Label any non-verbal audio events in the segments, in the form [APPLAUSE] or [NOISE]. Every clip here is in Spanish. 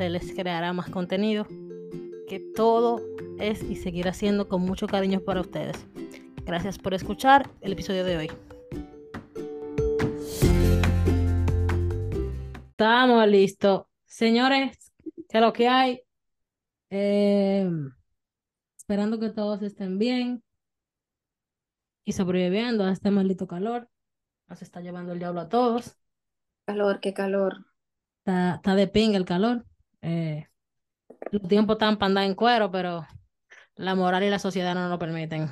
se les creará más contenido, que todo es y seguirá siendo con mucho cariño para ustedes. Gracias por escuchar el episodio de hoy. Estamos listos. Señores, que lo que hay. Eh, esperando que todos estén bien y sobreviviendo a este maldito calor. Nos está llevando el diablo a todos. Calor, qué calor. Está, está de pinga el calor. Eh, los tiempos están para andar en cuero, pero la moral y la sociedad no lo permiten.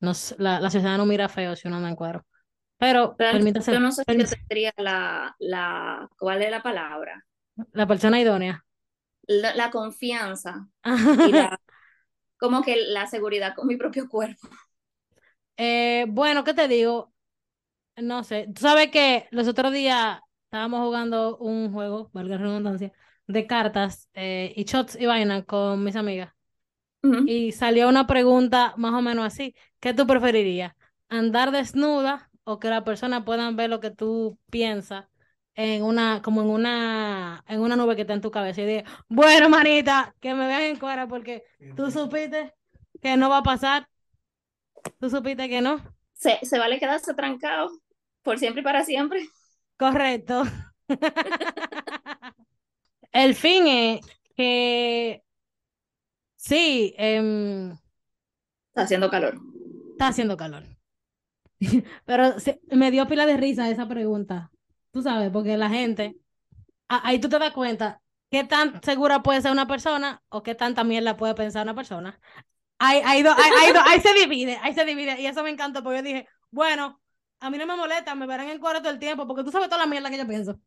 Nos, la, la sociedad no mira feo si uno anda en cuero. Pero, permítase. Yo no sé qué sería la, la, ¿cuál es la palabra? La persona idónea. La, confianza. y la, [LAUGHS] como que la seguridad con mi propio cuerpo. Eh, bueno, ¿qué te digo? No sé. Tú sabes que los otros días estábamos jugando un juego, valga la redundancia, de cartas eh, y shots y vaina con mis amigas. Y salió una pregunta más o menos así. ¿Qué tú preferirías? ¿Andar desnuda o que la persona puedan ver lo que tú piensas en una, como en una, en una nube que está en tu cabeza y dije, bueno, manita, que me vean en cuera porque tú supiste que no va a pasar. Tú supiste que no. Se, se vale quedarse trancado por siempre y para siempre. Correcto. [LAUGHS] El fin es que sí, em, está haciendo calor. Está haciendo calor. [LAUGHS] Pero me dio pila de risa esa pregunta. Tú sabes, porque la gente, ahí tú te das cuenta qué tan segura puede ser una persona o qué tanta mierda puede pensar una persona. Ahí, ahí, ahí, se divide, ahí se divide. Y eso me encantó porque yo dije, bueno, a mí no me molesta, me verán en cuadro todo el tiempo porque tú sabes toda la mierda que yo pienso.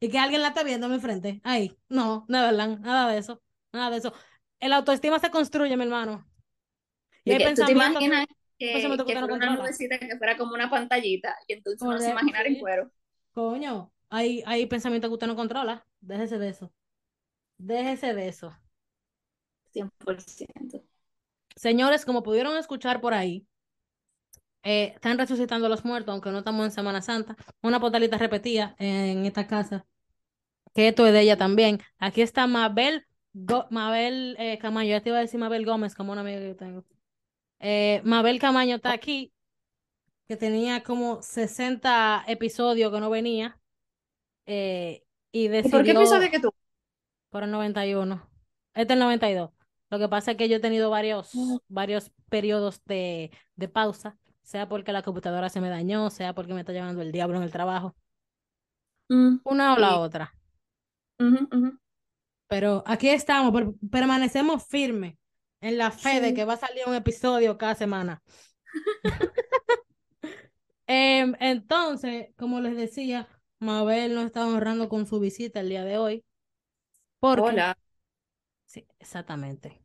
Y que alguien la esté viendo a mi frente. Ahí, no, de verdad, nada de eso, nada de eso. El autoestima se construye, mi hermano. Y hay pensamientos que, que una nubecita que fuera como una pantallita y entonces uno se imaginar en cuero. Coño, hay, hay pensamientos que usted no controla. Déjese de eso. Déjese de eso. 100%. Señores, como pudieron escuchar por ahí, eh, están resucitando a los muertos, aunque no estamos en Semana Santa. Una portalita repetida en esta casa, que esto es de ella también. Aquí está Mabel, Mabel eh, Camayo, ya te iba a decir Mabel Gómez, como una amiga que yo tengo. Eh, Mabel Camaño está aquí, que tenía como 60 episodios que no venía. Eh, y, decidió, por qué episodio que tú? Por el 91. Este es el 92. Lo que pasa es que yo he tenido varios, mm. varios periodos de, de pausa, sea porque la computadora se me dañó, sea porque me está llevando el diablo en el trabajo. Mm, Una o la otra. Pero aquí estamos, permanecemos firmes en la fe de que va a salir un episodio cada semana. [LAUGHS] Em, entonces, como les decía, Mabel nos está honrando con su visita el día de hoy. Hola. Sí, exactamente.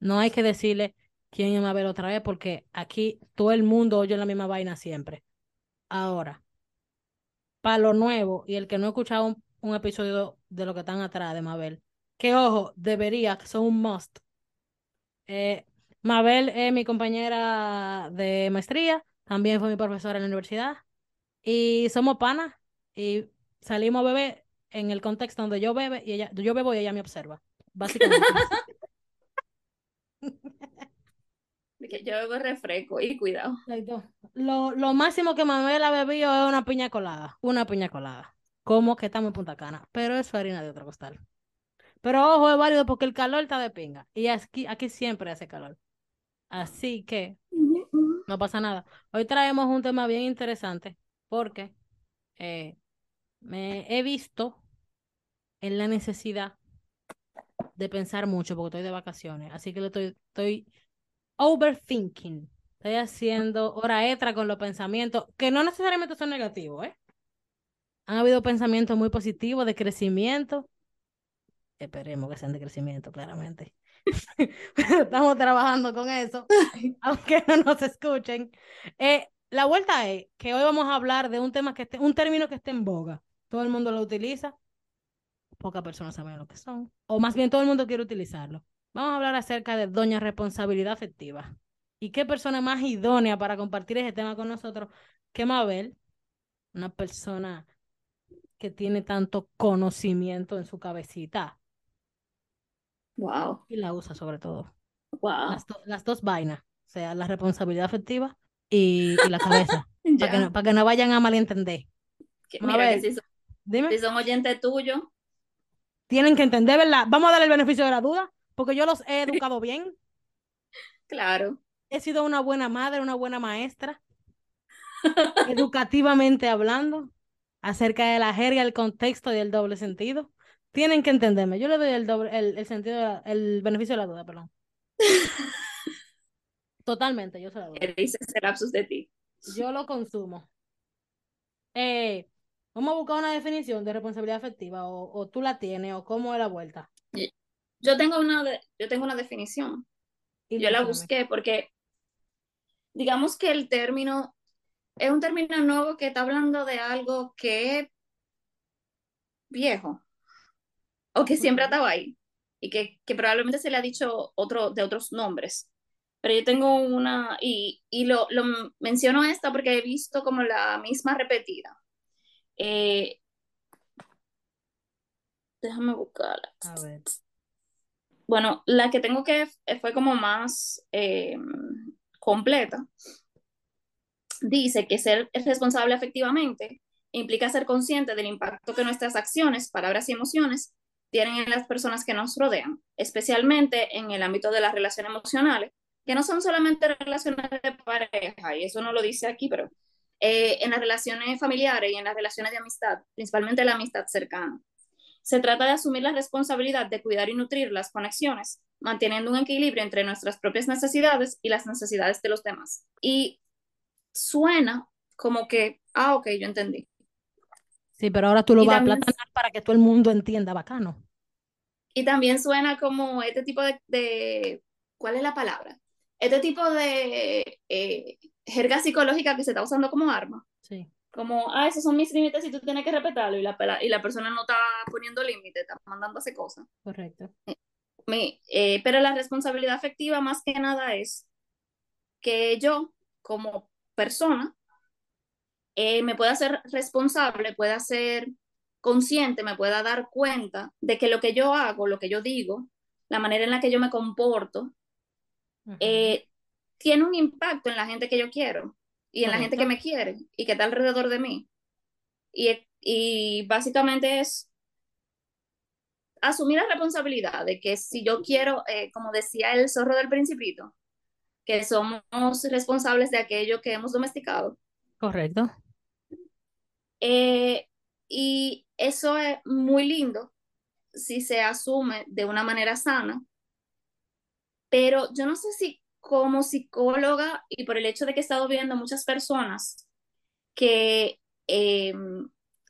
No hay que decirle quién es Mabel otra vez porque aquí todo el mundo oye la misma vaina siempre. Ahora, para lo nuevo y el que no ha escuchado un, un episodio de lo que están atrás de Mabel, que ojo, debería, que son un must eh, Mabel es mi compañera de maestría, también fue mi profesora en la universidad y somos panas y salimos a beber en el contexto donde yo bebe y ella, yo bebo y ella me observa, básicamente. [LAUGHS] [LAUGHS] que yo bebo refresco y cuidado. Lo, lo máximo que Mabel ha bebido es una piña colada, una piña colada, como que estamos en Punta Cana, pero es harina de otro costal. Pero ojo, es válido porque el calor está de pinga y aquí, aquí siempre hace calor. Así que no pasa nada. Hoy traemos un tema bien interesante porque eh, me he visto en la necesidad de pensar mucho porque estoy de vacaciones. Así que lo estoy, estoy overthinking. Estoy haciendo hora extra con los pensamientos, que no necesariamente son negativos, ¿eh? Han habido pensamientos muy positivos de crecimiento. Esperemos que sean de crecimiento, claramente. [LAUGHS] estamos trabajando con eso, [LAUGHS] aunque no nos escuchen. Eh, la vuelta es que hoy vamos a hablar de un tema que esté, un término que esté en boga. Todo el mundo lo utiliza, pocas personas saben lo que son, o más bien todo el mundo quiere utilizarlo. Vamos a hablar acerca de doña responsabilidad afectiva. ¿Y qué persona más idónea para compartir ese tema con nosotros que Mabel? Una persona que tiene tanto conocimiento en su cabecita. Wow. Y la usa sobre todo. Wow. Las, dos vainas, o sea, la responsabilidad afectiva y, la cabeza, [LAUGHS] para, que no, para que no vayan a malentender. mira, que si son, Dime. si son oyentes tuyos. Tienen que entender, ¿verdad? Vamos a darle el beneficio de la duda, porque yo los he educado bien. [LAUGHS] Claro. He sido una buena madre, una buena maestra, educativamente hablando, acerca de la jerga, el contexto y el doble sentido. Tienen que entenderme. Yo le doy el, doble, el, sentido, el beneficio de la duda, perdón. [LAUGHS] Totalmente, yo se la doy. ¿Qué dice ese lapsus de ti? Yo lo consumo. Eh, vamos a buscar una definición de responsabilidad afectiva, o, tú la tienes, o cómo es la vuelta. Yo tengo una, yo tengo una definición. Y yo la busqué porque, digamos que el término es un término nuevo que está hablando de algo que es viejo o que siempre ha estado ahí y que, que, probablemente se le ha dicho otro, de otros nombres. Pero yo tengo una, y, y lo, lo, menciono esta porque he visto como la misma repetida. Eh, déjame buscarla. A ver. Bueno, la que tengo que fue como más eh, completa. Dice que ser responsable efectivamente implica ser consciente del impacto que nuestras acciones, palabras y emociones tienen en las personas que nos rodean, especialmente en el ámbito de las relaciones emocionales, que no son solamente relaciones de pareja, y eso no lo dice aquí, pero eh, en las relaciones familiares y en las relaciones de amistad, principalmente la amistad cercana. Se trata de asumir la responsabilidad de cuidar y nutrir las conexiones, manteniendo un equilibrio entre nuestras propias necesidades y las necesidades de los demás. Y suena como que, ah, ok, yo entendí. Sí, pero ahora tú lo vas a platanar para que todo el mundo entienda, bacano. Y también suena como este tipo de, ¿cuál es la palabra? Este tipo de eh, jerga psicológica que se está usando como arma. Sí. Como, ah, esos son mis límites y tú tienes que respetarlo y la, y la persona no está poniendo límites, está mandando a hacer cosas. Correcto. Eh, pero la responsabilidad afectiva más que nada es que yo, como persona, eh, me pueda ser responsable, pueda ser consciente, me pueda dar cuenta de que lo que yo hago, lo que yo digo, la manera en la que yo me comporto, eh, tiene un impacto en la gente que yo quiero y en la gente que me quiere y que está alrededor de mí. Y, y básicamente es asumir la responsabilidad de que si yo quiero, eh, como decía el zorro del principito, que somos responsables de aquello que hemos domesticado, Correcto. Eh, y eso es muy lindo si se asume de una manera sana, pero yo no sé si como psicóloga y por el hecho de que he estado viendo muchas personas que, eh,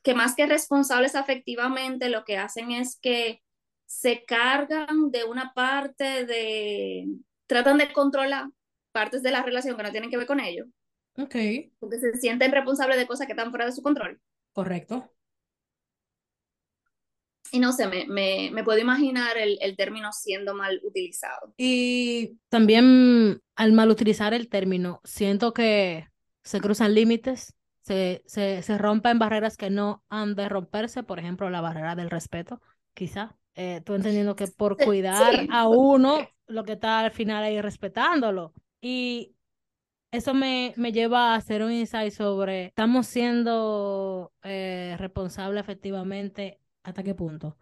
que más que responsables afectivamente, lo que hacen es que se cargan de una parte de, tratan de controlar partes de la relación que no tienen que ver con ello Ok. Porque se sienten responsables de cosas que están fuera de su control. Correcto. Y no sé, me, me, me puedo imaginar el, el, término siendo mal utilizado. Y también al mal utilizar el término, siento que se cruzan límites, se, se, se rompen barreras que no han de romperse, por ejemplo, la barrera del respeto, quizá. Eh, tú entendiendo que por cuidar sí. a uno, lo que está al final ahí respetándolo. Y eso me, me lleva a hacer un insight sobre, ¿estamos siendo eh, responsables efectivamente hasta qué punto?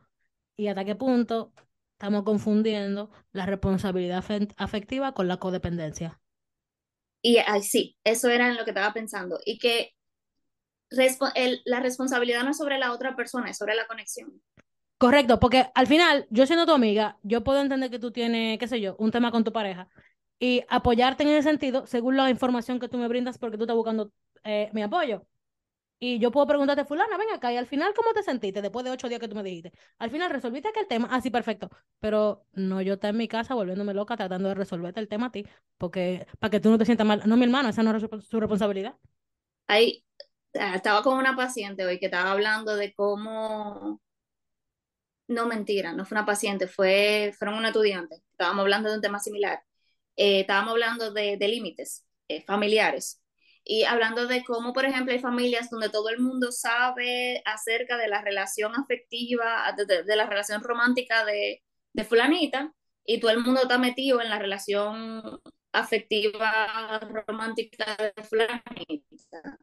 Y hasta qué punto estamos confundiendo la responsabilidad afectiva con la codependencia. Y ay, sí, eso era en lo que estaba pensando. Y que el, la responsabilidad no es sobre la otra persona, es sobre la conexión. Correcto, porque al final, yo siendo tu amiga, yo puedo entender que tú tienes, qué sé yo, un tema con tu pareja y apoyarte en ese sentido según la información que tú me brindas porque tú estás buscando eh, mi apoyo. Y yo puedo preguntarte, fulana, ven acá, y al final, ¿cómo te sentiste después de ocho días que tú me dijiste? Al final, ¿resolviste aquel tema? Ah, sí, perfecto. Pero no yo estar en mi casa volviéndome loca tratando de resolverte el tema a ti, porque para que tú no te sientas mal. No, mi hermano, esa no es su responsabilidad. Ahí, estaba con una paciente hoy que estaba hablando de cómo... No, mentira, no fue una paciente, fue, fueron un estudiante. Estábamos hablando de un tema similar. Eh, estábamos hablando de, de límites eh, familiares y hablando de cómo, por ejemplo, hay familias donde todo el mundo sabe acerca de la relación afectiva, de, de, de la relación romántica de, de, fulanita, y todo el mundo está metido en la relación afectiva romántica de fulanita.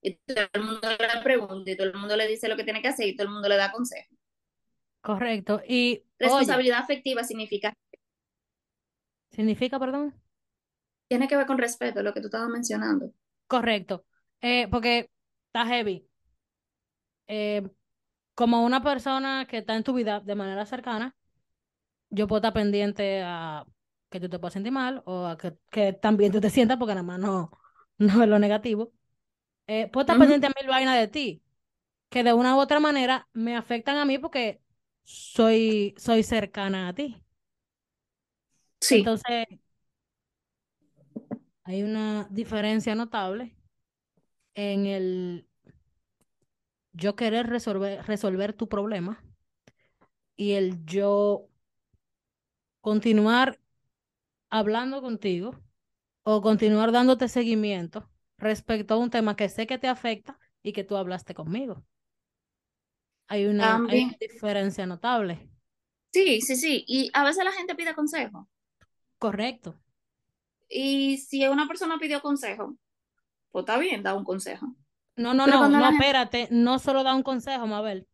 Y todo el mundo le pregunta y todo el mundo le dice lo que tiene que hacer y todo el mundo le da consejo. Correcto. Y responsabilidad oye, afectiva significa significa, perdón. Tiene que ver con respeto, lo que tú estabas mencionando. Correcto. Eh, porque está heavy. Eh, como una persona que está en tu vida de manera cercana, yo puedo estar pendiente a que tú te puedas sentir mal o a que, que también tú te sientas, porque nada más no, [LAUGHS] no es lo negativo. Eh, puedo estar uh -huh. pendiente a mil vainas de ti, que de una u otra manera me afectan a mí porque soy, soy cercana a ti. Sí. Entonces, hay una diferencia notable en el yo querer resolver, resolver tu problema y el yo continuar hablando contigo o continuar dándote seguimiento respecto a un tema que sé que te afecta y que tú hablaste conmigo. Hay una, hay una diferencia notable. Sí, sí, sí. Y a veces la gente pide consejo. Correcto. Y si una persona pidió consejo, pues está bien, da un consejo. No, no, Pero no, no, gente... espérate, no solo da un consejo, Mabel.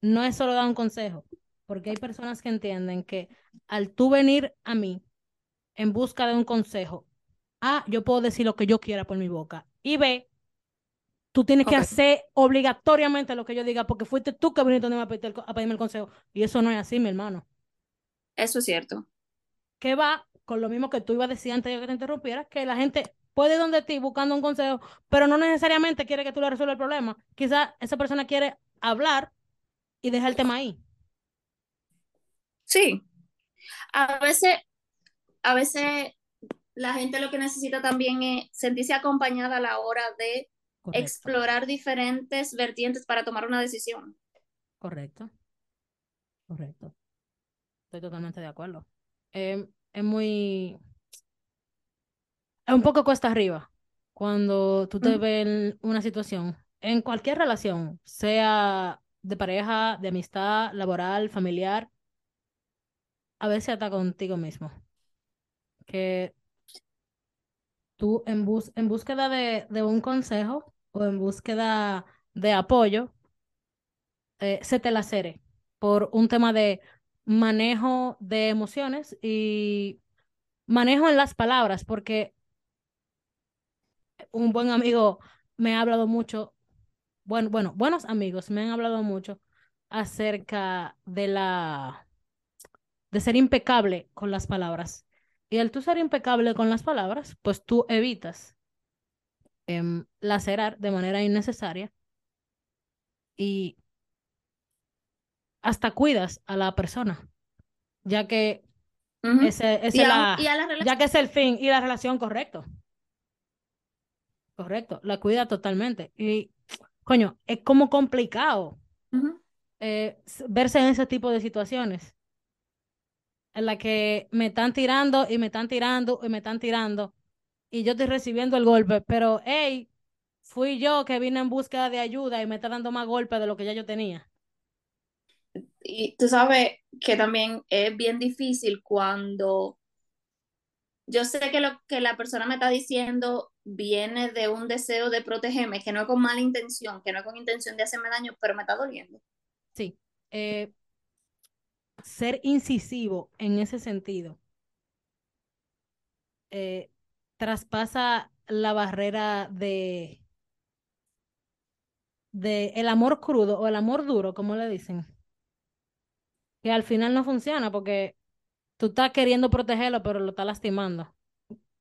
No es solo dar un consejo, porque hay personas que entienden que al tú venir a mí en busca de un consejo, ah, yo puedo decir lo que yo quiera por mi boca. Y B, tú tienes okay. que hacer obligatoriamente lo que yo diga, porque fuiste tú que viniste a a pedirme el consejo. Y eso no es así, mi hermano. Eso es cierto. ¿Qué va con lo mismo que tú ibas a decir antes de que te interrumpiera, que la gente puede ir donde ti buscando un consejo, pero no necesariamente quiere que tú le resuelvas el problema. Quizá esa persona quiere hablar y dejar el tema ahí. Sí. A veces, a veces la gente lo que necesita también es sentirse acompañada a la hora de Correcto. explorar diferentes vertientes para tomar una decisión. Correcto. Correcto. Estoy totalmente de acuerdo. Eh, es muy... Es un poco cuesta arriba cuando tú te ves en una situación, en cualquier relación, sea de pareja, de amistad, laboral, familiar, a veces hasta contigo mismo. Que tú en, bus en búsqueda de, de, un consejo o en búsqueda de apoyo, eh, se te lacere por un tema de manejo de emociones y manejo en las palabras, porque un buen amigo me ha hablado mucho, bueno, bueno, buenos amigos me han hablado mucho acerca de la de ser impecable con las palabras. Y al tú ser impecable con las palabras, pues tú evitas eh, lacerar de manera innecesaria y hasta cuidas a la persona, ya que uh -huh. ese, ese y, la, y a la ya que es el fin y la relación correcto. Correcto, la cuida totalmente. Y, coño, es como complicado. Uh -huh. eh, verse en ese tipo de situaciones en la que me están tirando y me están tirando y me están tirando y yo estoy recibiendo el golpe, pero hey, fui yo que vine en búsqueda de ayuda y me está dando más golpes de lo que ya yo tenía. Y tú sabes que también es bien difícil cuando yo sé que lo que la persona me está diciendo viene de un deseo de protegerme, que no es con mala intención, que no es con intención de hacerme daño, pero me está doliendo. Sí. Eh, ser incisivo en ese sentido eh, traspasa la barrera de, de el amor crudo o el amor duro, como le dicen, que al final no funciona porque tú estás queriendo protegerlo, pero lo estás lastimando.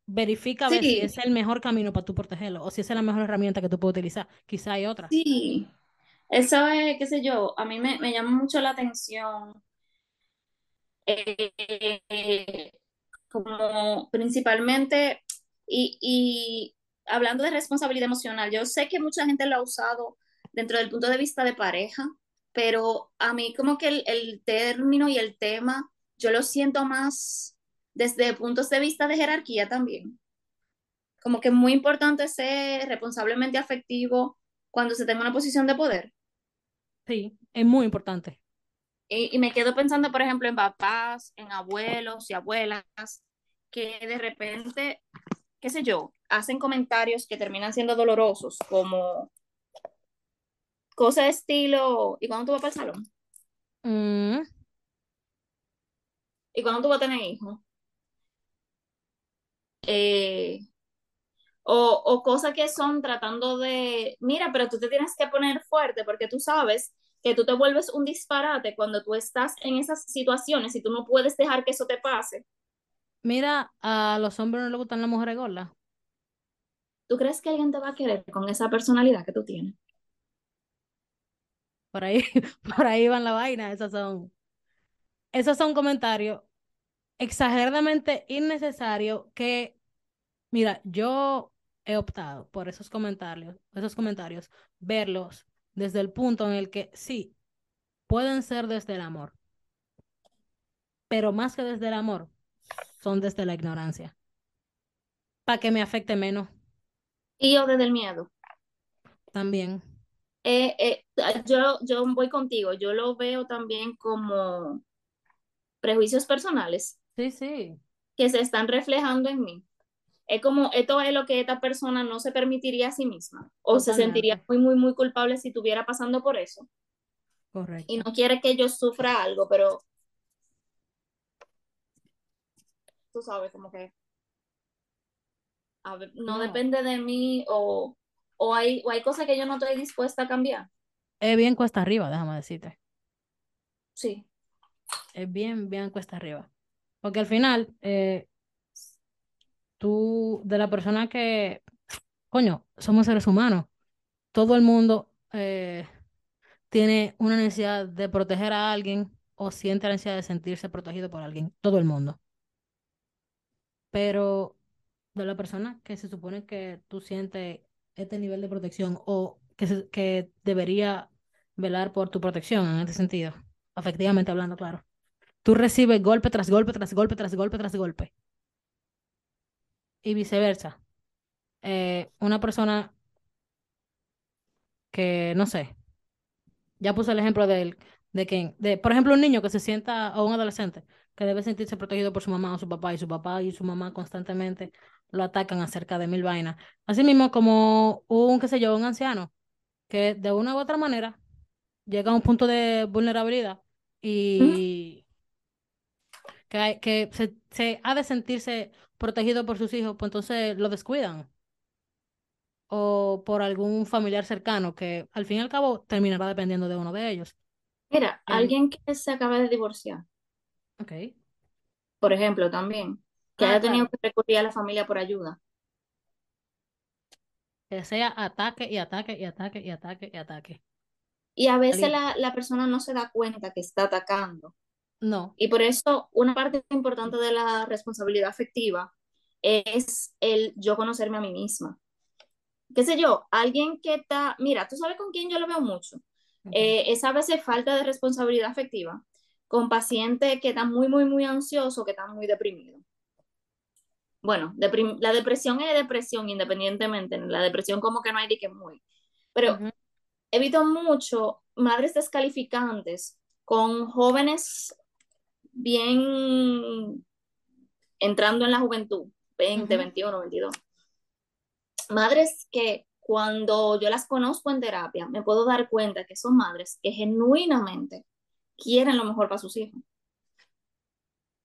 Verifica a ver si es el mejor camino para tú protegerlo o si esa es la mejor herramienta que tú puedes utilizar. Quizá hay otra. sí. Eso es, qué sé yo, a mí me, me llama mucho la atención, eh, como principalmente, y, y hablando de responsabilidad emocional, yo sé que mucha gente lo ha usado dentro del punto de vista de pareja, pero a mí como que el, el término y el tema, yo lo siento más desde puntos de vista de jerarquía también. Como que es muy importante ser responsablemente afectivo cuando se tenga una posición de poder. Sí, es muy importante. Y, y me quedo pensando, por ejemplo, en papás, en abuelos y abuelas, que de repente, qué sé yo, hacen comentarios que terminan siendo dolorosos, como cosas de estilo, ¿y cuándo tú vas para el salón? Mm, ¿Y cuándo tú vas a tener hijos? Eh, o, o cosas que son tratando de, mira, pero tú te tienes que poner fuerte porque tú sabes que tú te vuelves un disparate cuando tú estás en esas situaciones y tú no puedes dejar que eso te pase. Mira, a los hombres no les gustan las mujeres gordas. ¿Tú crees que alguien te va a querer con esa personalidad que tú tienes? Por ahí, [LAUGHS] por ahí van la vaina. Esos son, esos son comentarios exageradamente innecesarios que, mira, yo he optado por esos comentarios, esos comentarios, verlos desde el punto en el que sí, pueden ser desde el amor, pero más que desde el amor, son desde la ignorancia, para que me afecte menos Y yo desde el miedo. también. Eh, eh, yo, yo voy contigo, yo lo veo también como prejuicios personales Sí, sí, que se están reflejando en mí. Es como, esto es lo que esta persona no se permitiría a sí misma o se sentiría muy, muy, muy culpable si estuviera pasando por eso y correcto. no quiere que yo sufra algo, pero tú sabes, como que a ver, no No, depende de mí o, o, hay, o hay cosas que yo no estoy dispuesta a cambiar. es bien cuesta arriba, déjame decirte. Sí, Es bien, bien cuesta arriba. Porque al final, eh, tú, de la persona que, coño, somos seres humanos, todo el mundo eh, tiene una necesidad de proteger a alguien o siente la necesidad de sentirse protegido por alguien, todo el mundo. Pero de la persona que se supone que tú sientes este nivel de protección o que, que debería velar por tu protección en este sentido, afectivamente hablando, claro. Tú recibes golpe tras golpe, tras golpe, tras golpe, tras golpe. Y viceversa. Eh, una persona que, no sé, ya puse el ejemplo de, de que, de, por ejemplo, un niño que se sienta, o un adolescente, que debe sentirse protegido por su mamá o su papá, y su papá y su mamá constantemente lo atacan acerca de mil vainas. Así mismo como un, qué sé yo, un anciano, que de una u otra manera llega a un punto de vulnerabilidad y que, que se, se ha de sentirse protegido por sus hijos, pues entonces lo descuidan. o por algún familiar cercano que al fin y al cabo terminará dependiendo de uno de ellos. Mira, En- alguien que se acaba de divorciar, ok. por ejemplo, también, que haya tenido que recurrir a la familia por ayuda. Que sea ataque y ataque y ataque y ataque y ataque. Y a veces la, la persona no se da cuenta que está atacando. No, Y por eso una parte importante de la responsabilidad afectiva es el yo conocerme a mí misma. ¿Qué sé yo? Alguien que está, mira, tú sabes con quién yo lo veo mucho. Eh, es a veces falta de responsabilidad afectiva con pacientes que están muy, muy, muy ansiosos, que están muy deprimidos. Bueno, la depresión es depresión independientemente, la depresión como que no hay de que muy. Pero evito mucho madres descalificantes con jóvenes bien entrando en la juventud, 20, 21, 22. Madres que cuando yo las conozco en terapia, me puedo dar cuenta que son madres que genuinamente quieren lo mejor para sus hijos,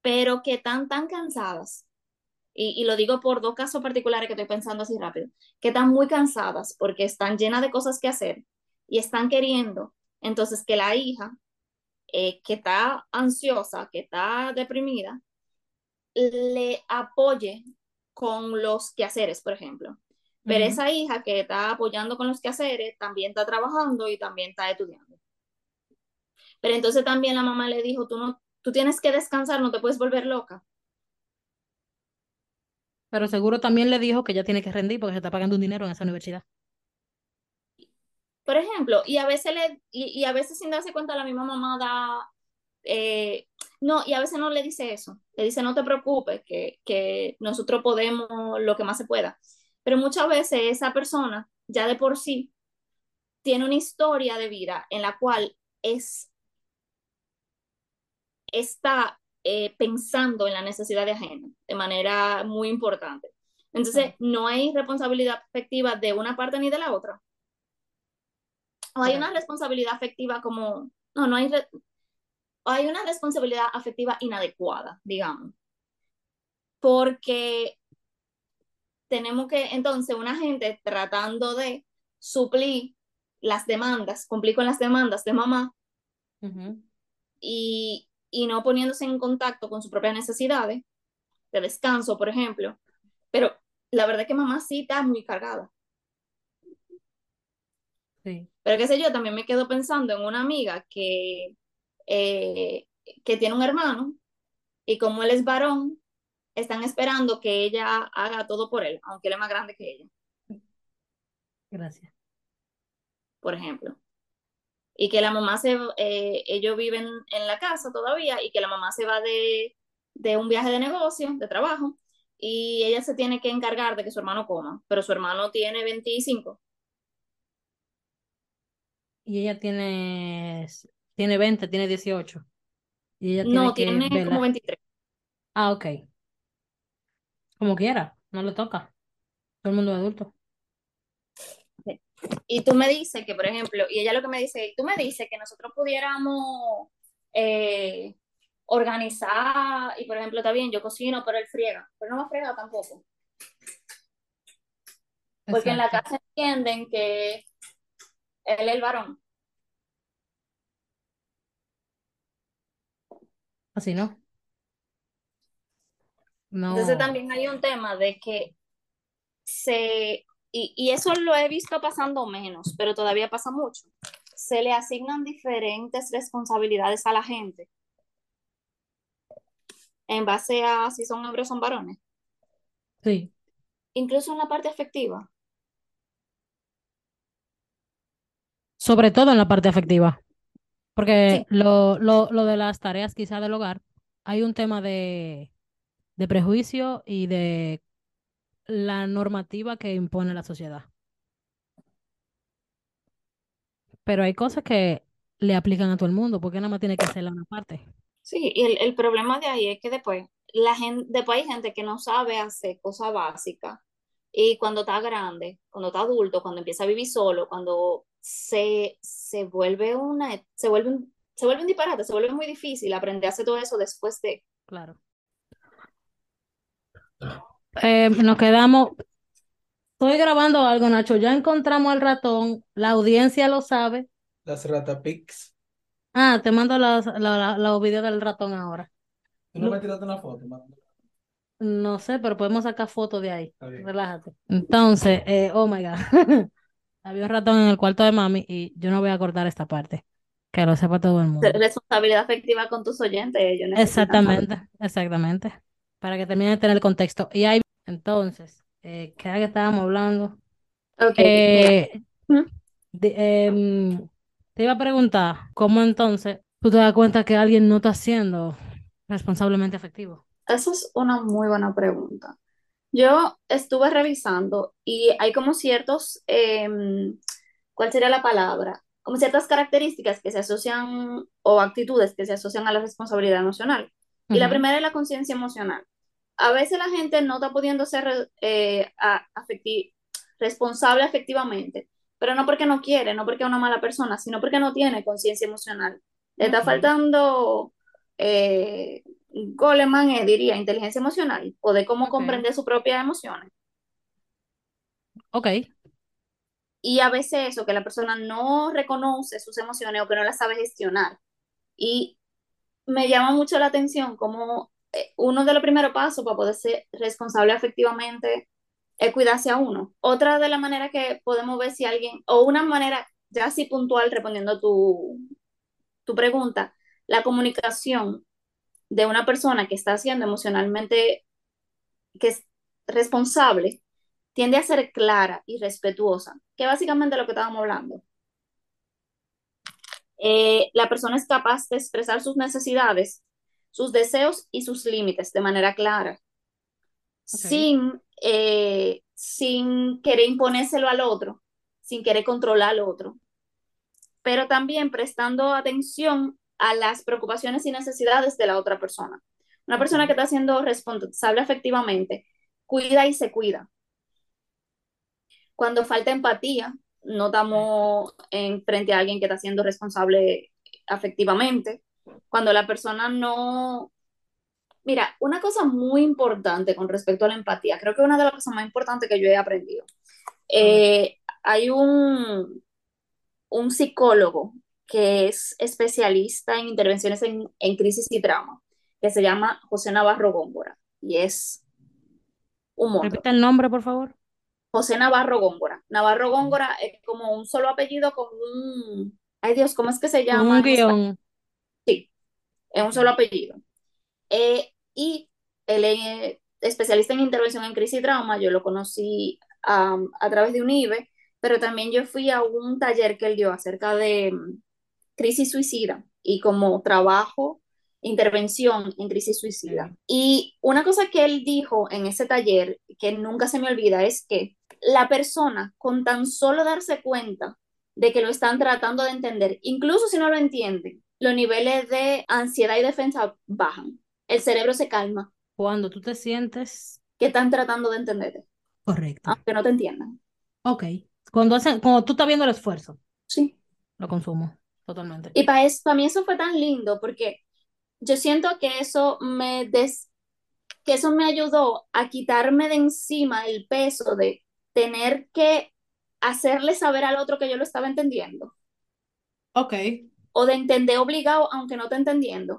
pero que están tan cansadas, y, y, lo digo por dos casos particulares que estoy pensando así rápido, que están muy cansadas porque están llenas de cosas que hacer y están queriendo, entonces que la hija, eh, que está ansiosa, que está deprimida, le apoye con los quehaceres, por ejemplo. Pero esa hija que está apoyando con los quehaceres también está trabajando y también está estudiando. Pero entonces también la mamá le dijo, tú no, tú tienes que descansar, no te puedes volver loca. Pero seguro también le dijo que ella tiene que rendir porque se está pagando un dinero en esa universidad. Por ejemplo, y a veces le, y, a veces sin darse cuenta la misma mamá da, eh, no, y a veces no le dice eso, le dice no te preocupes, que, que nosotros podemos lo que más se pueda. Pero muchas veces esa persona ya de por sí tiene una historia de vida en la cual es, está eh, pensando en la necesidad de ajena de manera muy importante. Entonces, no hay responsabilidad afectiva de una parte ni de la otra o hay una responsabilidad afectiva como, no, no hay, hay una responsabilidad afectiva inadecuada, digamos. Porque tenemos que, entonces, una gente tratando de suplir las demandas, cumplir con las demandas de mamá y, y no poniéndose en contacto con sus propias necesidades, de descanso, por ejemplo. Pero la verdad es que mamá sí está muy cargada. Pero qué sé yo, también me quedo pensando en una amiga que, eh, que tiene un hermano y como él es varón, están esperando que ella haga todo por él, aunque él es más grande que ella. Gracias. Por ejemplo. Y que la mamá se, eh, ellos viven en la casa todavía y que la mamá se va de, de un viaje de negocio, de trabajo, y ella se tiene que encargar de que su hermano coma, pero su hermano tiene 25 y ella tiene, tiene 20, tiene 18. Y ella no, tiene, como 23. Ah, ok. Como quiera, no le toca. Todo el mundo es adulto. Y tú me dices que, por ejemplo, y ella lo que me dice, tú me dices que nosotros pudiéramos eh, organizar, y por ejemplo, está bien, yo cocino, pero él friega, pero no me friega tampoco. Porque en la casa entienden que él es el varón. Así no. No. Entonces también hay un tema de que se, y, y eso lo he visto pasando menos, pero todavía pasa mucho, se le asignan diferentes responsabilidades a la gente en base a si son hombres o son varones. Sí. Incluso en la parte afectiva. Sobre todo en la parte afectiva. Porque lo, lo, lo, de las tareas quizá del hogar, hay un tema de, de prejuicio y de la normativa que impone la sociedad. Pero hay cosas que le aplican a todo el mundo, porque nada más tiene que hacerla una parte. Sí, y el, el problema de ahí es que después, la gente, después hay gente que no sabe hacer cosas básicas y cuando está grande, cuando está adulto, cuando empieza a vivir solo, cuando se, se vuelve una, se vuelve un, se vuelve un disparate, se vuelve muy difícil aprender a hacer todo eso después de. Claro. Eh, nos quedamos. Estoy grabando algo, Nacho. Ya encontramos el ratón. La audiencia lo sabe. Las ratapics. Ah, te mando los, los, videos del ratón ahora. ¿Tú no me tiraste una foto? No sé, pero podemos sacar fotos de ahí. Relájate. Entonces, eh, oh my God. [LAUGHS] Había un ratón en el cuarto de mami y yo no voy a cortar esta parte. Que lo sepa todo el mundo. Responsabilidad afectiva con tus oyentes. exactamente, exactamente. Para que termine de tener el contexto. Y ahí, entonces, eh, ¿qué era que estábamos hablando? Okay. Eh, em, Te iba a preguntar, ¿cómo entonces tú te das cuenta que alguien no está siendo responsablemente efectivo? Esa es una muy buena pregunta. Yo estuve revisando y hay como ciertos, em, ¿cuál sería la palabra? Como ciertas características que se asocian o actitudes que se asocian a la responsabilidad emocional. Y la primera es la conciencia emocional. A veces la gente no está pudiendo ser eh, afecti- responsable efectivamente, pero no porque no quiere, no porque es una mala persona, sino porque no tiene conciencia emocional. Le está faltando, eh, Goleman eh, diría, inteligencia emocional o de cómo comprender sus propias emociones. ok, Y a veces eso, que la persona no reconoce sus emociones o que no las sabe gestionar. Y me llama mucho la atención como eh, uno de los primeros pasos para poder ser responsable efectivamente es cuidarse a uno. Otra de las maneras que podemos ver si alguien, o una manera ya así puntual respondiendo tu, tu pregunta, la comunicación de una persona que está siendo emocionalmente, que es responsable, tiende a ser clara y respetuosa, que básicamente lo que estábamos hablando. Eh, la persona es capaz de expresar sus necesidades, sus deseos y sus límites de manera clara, sin, eh, sin querer imponérselo al otro, sin querer controlar al otro, pero también prestando atención a las preocupaciones y necesidades de la otra persona. Una persona que está siendo responsable efectivamente cuida y se cuida. Cuando falta empatía, no estamos en frente a alguien que está siendo responsable afectivamente. Cuando la persona no... Mira, una cosa muy importante con respecto a la empatía, creo que una de las cosas más importantes que yo he aprendido. Eh, hay un, un psicólogo que es especialista en intervenciones en, en crisis y trauma, que se llama José Navarro Góngora, y es un monstruo. Repita el nombre, por favor. José Navarro Góngora. Navarro Góngora es como un solo apellido con un... Ay Dios, ¿cómo es que se un llama español? guion. Es un solo apellido. Eh, y él es especialista en intervención en crisis y trauma. Yo lo conocí um, a través de un IBE, pero también yo fui a un taller que él dio acerca de um, crisis suicida y como trabajo, intervención en crisis suicida. Y una cosa que él dijo en ese taller, que nunca se me olvida, es que la persona con tan solo darse cuenta de que lo están tratando de entender, incluso si no lo entienden, los niveles de ansiedad y defensa bajan. El cerebro se calma, Cuando tú te sientes que están tratando de entenderte, correcto. aunque no te entiendan. Ok. Cuando hacen, cuando tú estás viendo el esfuerzo, Sí. lo consumo totalmente. Y para, eso, para mí eso fue tan lindo porque yo siento que eso me des, que eso me ayudó a quitarme de encima el peso de tener que hacerle saber al otro que yo lo estaba entendiendo Ok. O de entender obligado aunque no esté entendiendo.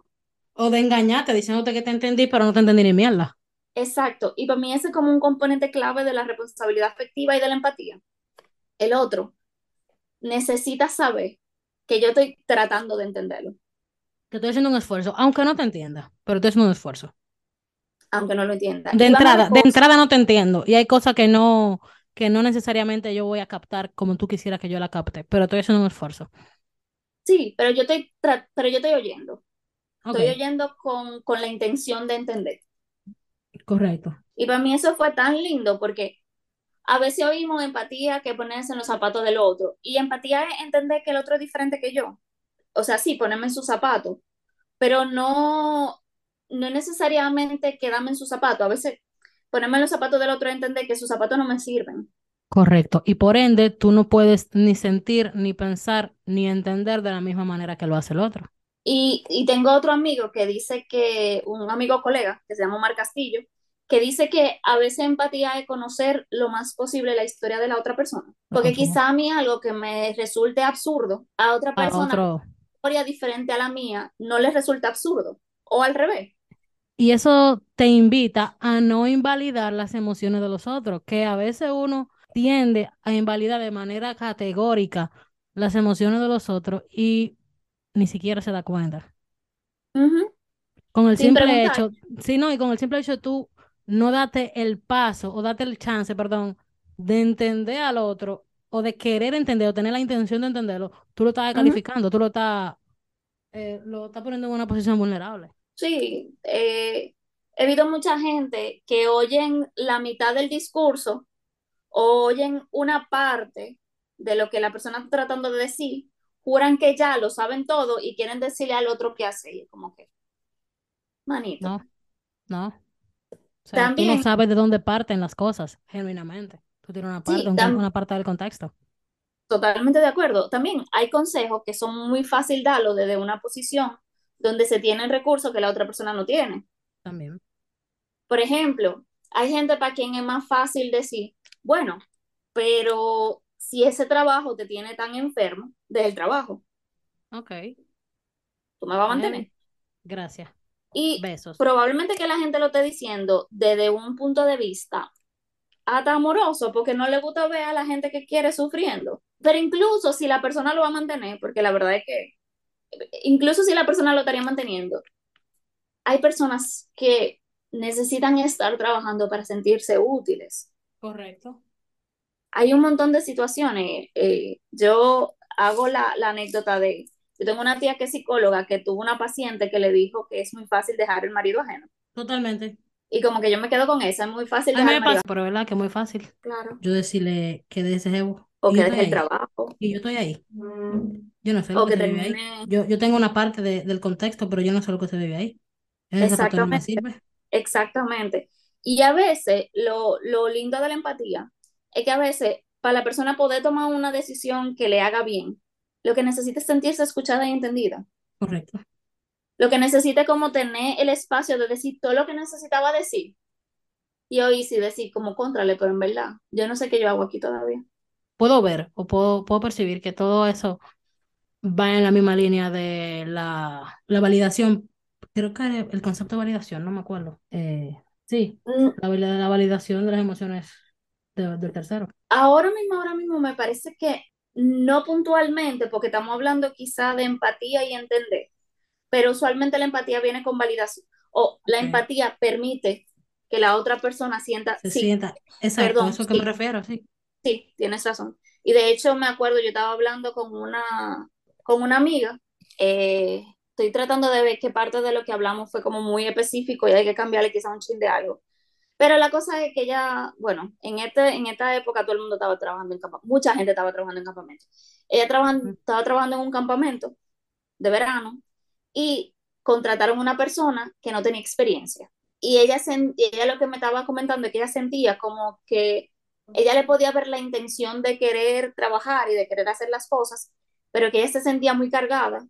O de engañarte diciéndote que te entendí, pero no te entendí ni mierda. Exacto. Y para mí ese es como un componente clave de la responsabilidad afectiva y de la empatía. El otro necesita saber que yo estoy tratando de entenderlo, Que estoy haciendo un esfuerzo, aunque no te entienda, pero estoy haciendo un esfuerzo. aunque no lo entienda. De Y entrada, de entrada no te entiendo. Y hay cosas que no, que no necesariamente yo voy a captar como tú quisieras que yo la capte, pero estoy haciendo un esfuerzo. Sí, pero yo estoy, tra- pero yo estoy oyendo. Estoy oyendo con, con la intención de entender. correcto. Y para mí eso fue tan lindo porque a veces oímos empatía que ponerse en los zapatos del otro. Y empatía es entender que el otro es diferente que yo. O sea, sí, ponerme en sus zapatos, pero no, no necesariamente quedarme en sus zapatos. A veces ponerme en los zapatos del otro es entender que sus zapatos no me sirven. Correcto. Y por ende, tú no puedes ni sentir, ni pensar, ni entender de la misma manera que lo hace el otro. Y, y tengo otro amigo que dice que, un amigo colega, que se llama Omar Castillo, que dice que a veces empatía es conocer lo más posible la historia de la otra persona. Porque quizá a mí algo que me resulte absurdo, a otra A persona otro. una historia diferente a la mía no le resulta absurdo. O al revés. Y eso te invita a no invalidar las emociones de los otros, que a veces uno tiende a invalidar de manera categórica las emociones de los otros y ni siquiera se da cuenta. Con el Sin simple preguntar. hecho, sí, no, y con el simple hecho de tú no date el paso o date el chance, perdón, de entender al otro o de querer entender o tener la intención de entenderlo, tú lo estás calificando, tú lo estás, eh, lo estás poniendo en una posición vulnerable. Sí, eh, he visto mucha gente que oyen la mitad del discurso o oyen una parte de lo que la persona está tratando de decir, juran que ya lo saben todo y quieren decirle al otro qué hacer. Y como que, manito. No, no. O sea, tú no También, sabes de dónde parten las cosas, genuinamente. Tú tienes una parte, sí, un una parte del contexto. totalmente de acuerdo. También hay consejos que son muy fácil darlos desde una posición donde se tienen recursos que la otra persona no tiene. También. Por ejemplo, hay gente para quien es más fácil decir, bueno, pero si ese trabajo te tiene tan enfermo, del trabajo, Ok. tú me vas a mantener. Gracias. Y Besos. probablemente que la gente lo esté diciendo desde un punto de vista hasta amoroso, porque no le gusta ver a la gente que quiere sufriendo. Pero incluso si la persona lo va a mantener, porque la verdad es que, incluso si la persona lo estaría manteniendo, hay personas que necesitan estar trabajando para sentirse útiles. Correcto. Hay un montón de situaciones. eh, yo hago la, la anécdota de, yo tengo una tía que es psicóloga que tuvo una paciente que le dijo que es muy fácil dejar el marido ajeno. Totalmente. Y como que yo me quedo con eso, es muy fácil A mí me el marido pasa, pero verdad que es muy fácil. Claro. Yo decirle que de ese jevo. O que deje el ahí. trabajo. Y yo estoy ahí. Yo no sé lo O que que se vive ahí. Yo, yo tengo una parte de- del contexto, pero yo no sé lo que se vive ahí. Me Exactamente. sirve. Exactamente. Y a veces lo, lo lindo de la empatía es que a veces para la persona poder tomar una decisión que le haga bien, lo que necesita es sentirse escuchada y entendida. Correcto. Lo que necesita es como tener el espacio de decir todo lo que necesitaba decir. Y hoy sí decir como contrale, pero en verdad, yo no sé qué yo hago aquí todavía. Puedo ver o puedo, puedo percibir que todo eso va en la misma línea de la, la validación. Creo que el concepto de validación, no me acuerdo. Eh, sí, Mm, la, la validación de las emociones de- del tercero. Ahora mismo, ahora mismo me parece que no puntualmente, porque estamos hablando quizá de empatía y entender, pero usualmente la empatía viene con validación o la empatía permite que la otra persona sienta, Se sí, sienta. Exacto, perdón, eso que me sí, refiero, sí. sí, tienes razón. Y de hecho me acuerdo, yo estaba hablando con una, con una amiga, eh, estoy tratando de ver qué parte de lo que hablamos fue como muy específico y hay que cambiarle quizá un chin de algo. Pero la cosa es que ella, bueno, en, este, en esta época todo el mundo estaba trabajando en campamento, mucha gente estaba trabajando en campamento. Ella Ujú. estaba trabajando en un campamento de verano y contrataron una persona que no tenía experiencia. Y ella, ella lo que me estaba comentando es que ella sentía como que ella le podía ver la intención de querer trabajar y de querer hacer las cosas, pero que ella se sentía muy cargada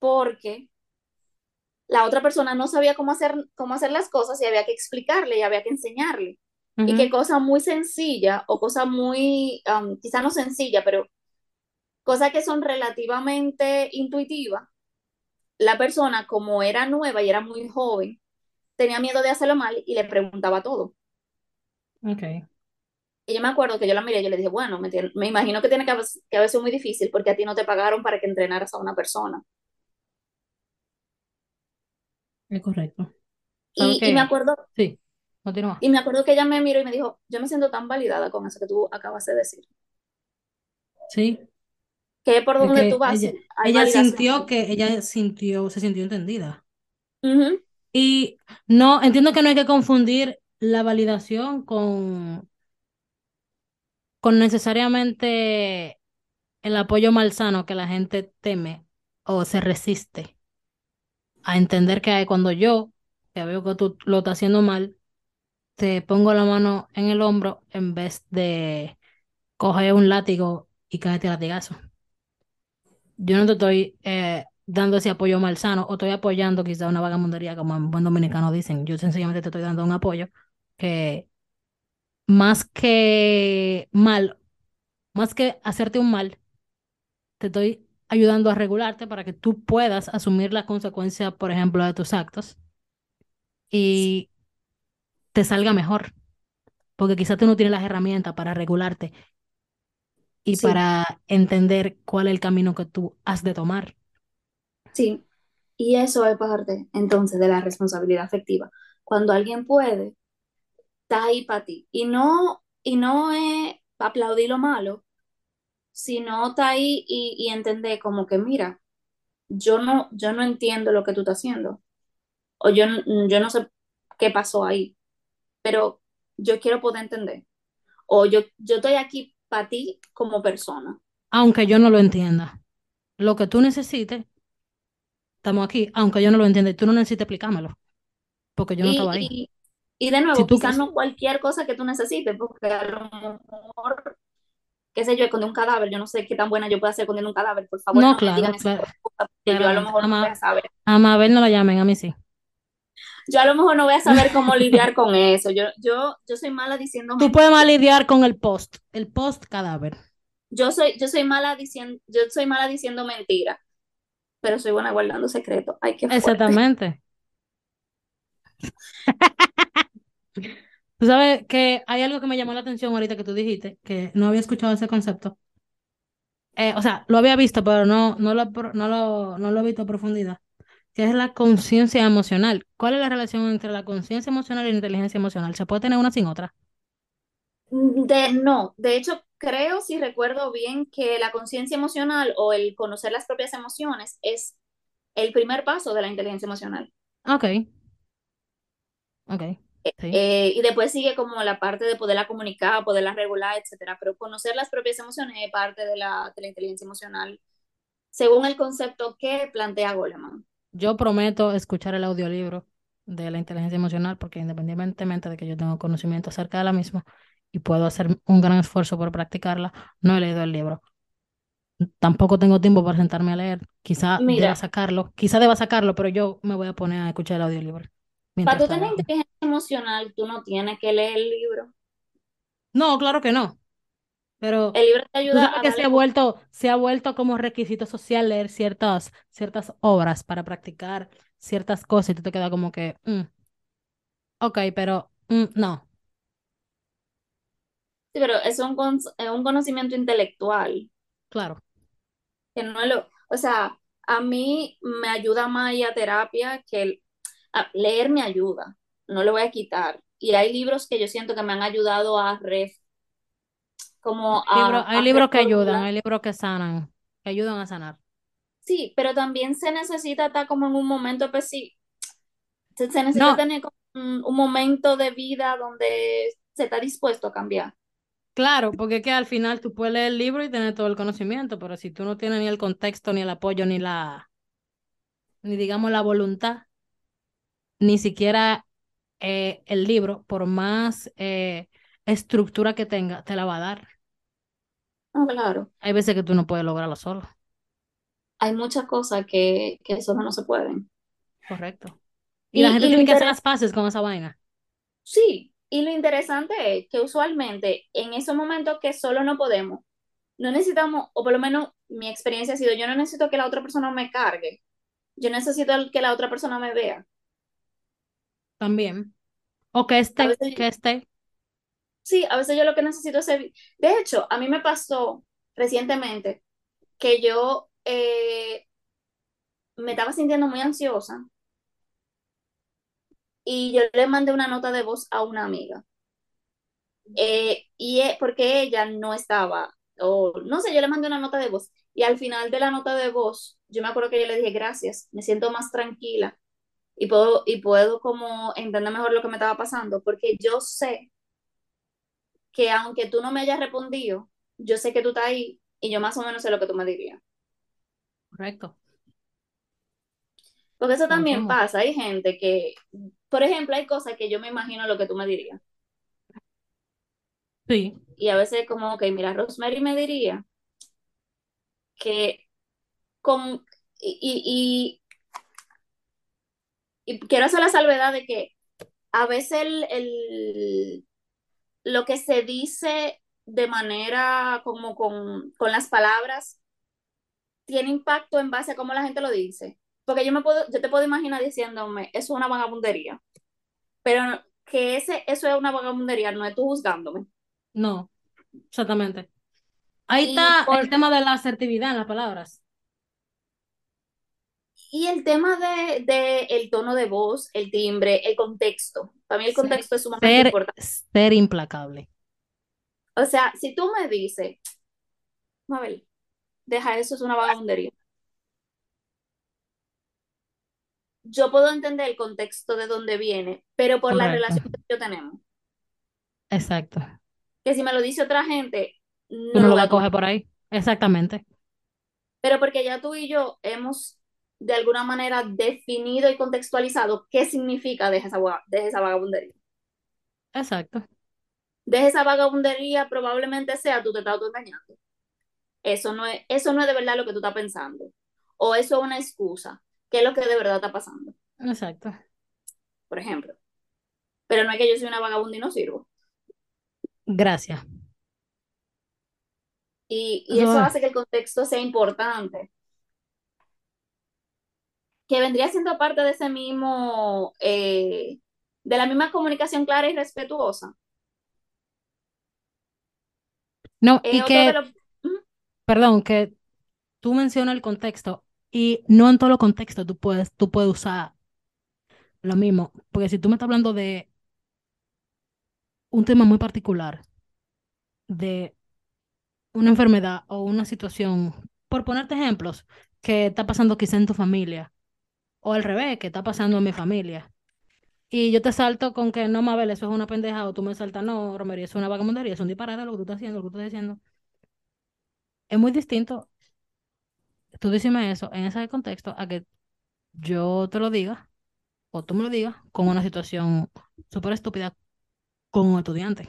porque la otra persona no sabía cómo hacer, cómo hacer las cosas y había que explicarle y había que enseñarle. Y Ujú. cosa muy sencilla o cosa muy, um, quizá no sencilla, pero cosas que son relativamente intuitivas, la persona como era nueva y era muy joven, tenía miedo de hacerlo mal y le preguntaba todo. Ok. Y yo me acuerdo que yo la miré y yo le dije, bueno, me, imagino que tiene que que haber sido muy difícil porque a ti no te pagaron para que entrenaras a una persona. Es correcto. ¿Sabes Y, y me acuerdo, Sí, continúa. y me acuerdo que ella me miró y me dijo, yo me siento tan validada con eso que tú acabas de decir. Sí, Que por es donde tú vas ella, sintió que ella sintió, se sintió entendida. Y no, entiendo que no hay que confundir la validación con, con necesariamente el apoyo malsano que la gente teme o se resiste a entender que cuando yo, que veo que tú lo estás haciendo mal, te pongo la mano en el hombro en vez de coger un látigo y caerte a latigazo. Yo no te estoy eh, dando ese apoyo malsano o estoy apoyando quizá una vagamundería como en buen dominicano dicen. Yo sencillamente te estoy dando un apoyo que más que mal, más que hacerte un mal, te estoy ayudando a regularte para que tú puedas asumir las consecuencias, por ejemplo, de tus actos y te salga mejor, porque quizá tú no tienes las herramientas para regularte y Sí, para entender cuál es el camino que tú has de tomar. sí. Y eso es parte entonces de la responsabilidad afectiva. Cuando alguien puede, está ahí para ti. Y no, y no es aplaudir lo malo, sino está ahí y, y entender como que, mira, yo no, yo no entiendo lo que tú estás haciendo, o yo, yo no sé qué pasó ahí, pero yo quiero poder entender, o yo, yo estoy aquí para ti como persona. Aunque yo no lo entienda. Lo que tú necesites, estamos aquí, aunque yo no lo entienda, tú no necesites explicármelo, porque yo no Y, estaba ahí. y, y de nuevo, Si tú quizás quis- no cualquier cosa que tú necesites, porque a lo mejor, qué sé yo, esconder un cadáver, yo no sé qué tan buena yo pueda ser escondiendo un cadáver, por favor, No, no me claro, yo a lo mejor no voy a saber. a Mabel no la llamen, a mí sí. Yo a lo mejor no voy a saber cómo lidiar con eso. Yo, yo, yo soy mala diciendo Tú puedes más lidiar con el post, el post cadáver. Yo soy, yo soy mala diciendo, yo soy mala diciendo mentiras, pero soy buena guardando secretos. Ay, qué fuerte. Exactamente. [LAUGHS] Tú sabes que hay algo que me llamó la atención ahorita que tú dijiste, que no había escuchado ese concepto. Eh, o sea, lo había visto, pero no, no lo, no lo, no lo he visto a profundidad, que es la conciencia emocional. ¿Cuál es la relación entre la conciencia emocional y la inteligencia emocional? ¿Se puede tener una sin otra? De, no, de hecho, creo, si recuerdo bien, que la conciencia emocional o el conocer las propias emociones es el primer paso de la inteligencia emocional. Ok. Ok. Sí. Eh, y después sigue como la parte de poderla comunicar, poderla regular, etcétera. Pero conocer las propias emociones es parte de la, de la inteligencia emocional, según el concepto que plantea Goleman. Yo prometo escuchar el audiolibro de la inteligencia emocional porque independientemente de que yo tengo conocimiento acerca de la misma y puedo hacer un gran esfuerzo por practicarla, no he leído el libro. Tampoco tengo tiempo para sentarme a leer. Quizá deba Mira, sacarlo, quizá deba sacarlo, pero yo me voy a poner a escuchar el audiolibro para tú tener inteligencia emocional, tú no tienes que leer el libro. No, claro que no, pero El libro te tú ayuda sabes que se ha vuelto, se ha vuelto como requisito social leer ciertas, ciertas obras para practicar ciertas cosas y tú te quedas como que, mm, ok, pero mm, no. Sí, pero es un, es un conocimiento intelectual, Claro, que no lo, o sea, a mí me ayuda más ir a terapia que leer me ayuda, no le voy a quitar. Y hay libros que yo siento que me han ayudado a ref, como a, hay a libros que ayudan, hay libros que sanan, que ayudan a sanar. Sí, pero también se necesita estar como en un momento específico, se, se necesita No, tener como un, un momento de vida donde se está dispuesto a cambiar. claro, porque es que al final tú puedes leer el libro y tener todo el conocimiento, pero si tú no tienes ni el contexto, ni el apoyo, ni la, ni digamos la voluntad, ni siquiera eh, el libro, por más eh, estructura que tenga, te la va a dar. No, claro, Hay veces que tú no puedes lograrlo solo, hay muchas cosas que, que solo no se pueden. correcto. Y la gente y tiene que hacer las paces con esa vaina. Sí, y lo interesante es que usualmente en esos momentos que solo no podemos, no necesitamos, o por lo menos mi experiencia ha sido, yo no necesito que la otra persona me cargue, yo necesito que la otra persona me vea. También. O que esté, veces, que esté. sí, a veces yo lo que necesito es... evi- De hecho, a mí me pasó recientemente que yo eh, me estaba sintiendo muy ansiosa y yo le mandé una nota de voz a una amiga. Eh, y e- porque ella no estaba, o no sé, yo le mandé una nota de voz y al final de la nota de voz, yo me acuerdo que yo le dije gracias, me siento más tranquila y puedo, y puedo como entender mejor lo que me estaba pasando, porque yo sé que aunque tú no me hayas respondido, yo sé que tú estás ahí y yo más o menos sé lo que tú me dirías. Correcto. Porque eso también pasa, hay gente que, por ejemplo, hay cosas que yo me imagino lo que tú me dirías. Sí. Y a veces como, ok, mira, Rosemary me diría que con, y, y, y, y quiero hacer la salvedad de que a veces el, el, lo que se dice de manera como con, con las palabras tiene impacto en base a cómo la gente lo dice. Porque yo me puedo, yo te puedo imaginar diciéndome, eso es una vagabundería. Pero que ese, eso es una vagabundería, no es tú juzgándome. No, exactamente. Ahí Y, está por, el tema de la asertividad en las palabras. Y el tema de, de el tono de voz, el timbre, el contexto. Para mí el Ser, contexto es sumamente ser, importante. ser implacable. O sea, si tú me dices, Mabel, deja eso, es una vagabundería. Yo puedo entender el contexto de dónde viene, pero por la relación que yo tenemos. Exacto. Que si me lo dice otra gente, no Tú no lo lo vas a coger por ahí. Exactamente. Pero porque ya tú y yo hemos de alguna manera definido y contextualizado qué significa deja esa, deja esa vagabundería. Exacto. Deja esa vagabundería probablemente sea tú te estás autoengañando. Eso no es, eso no es de verdad lo que tú estás pensando. O eso es una excusa. ¿Qué es lo que de verdad está pasando? Exacto. Por ejemplo. Pero no es que yo soy una vagabunda y no sirvo. Gracias. Y, y Eso eso es. hace que el contexto sea importante. Que vendría siendo parte de ese mismo, eh, de la misma comunicación clara y respetuosa. No, Eh, y de que. Ujú. perdón, que tú mencionas el contexto y no en todos los contextos tú puedes, tú puedes usar lo mismo. Porque si tú me estás hablando de un tema muy particular, de una enfermedad o una situación, por ponerte ejemplos, que está pasando quizá en tu familia, o al revés, que está pasando en mi familia. Y yo te salto con que no, Mabel, eso es una pendeja, o tú me saltas, no, Romería, eso es una vagabundería, es un disparate lo que tú estás haciendo, lo que tú estás diciendo. Es muy distinto tú decime eso en ese contexto a que yo te lo diga, o tú me lo digas, con una situación súper estúpida con un estudiante.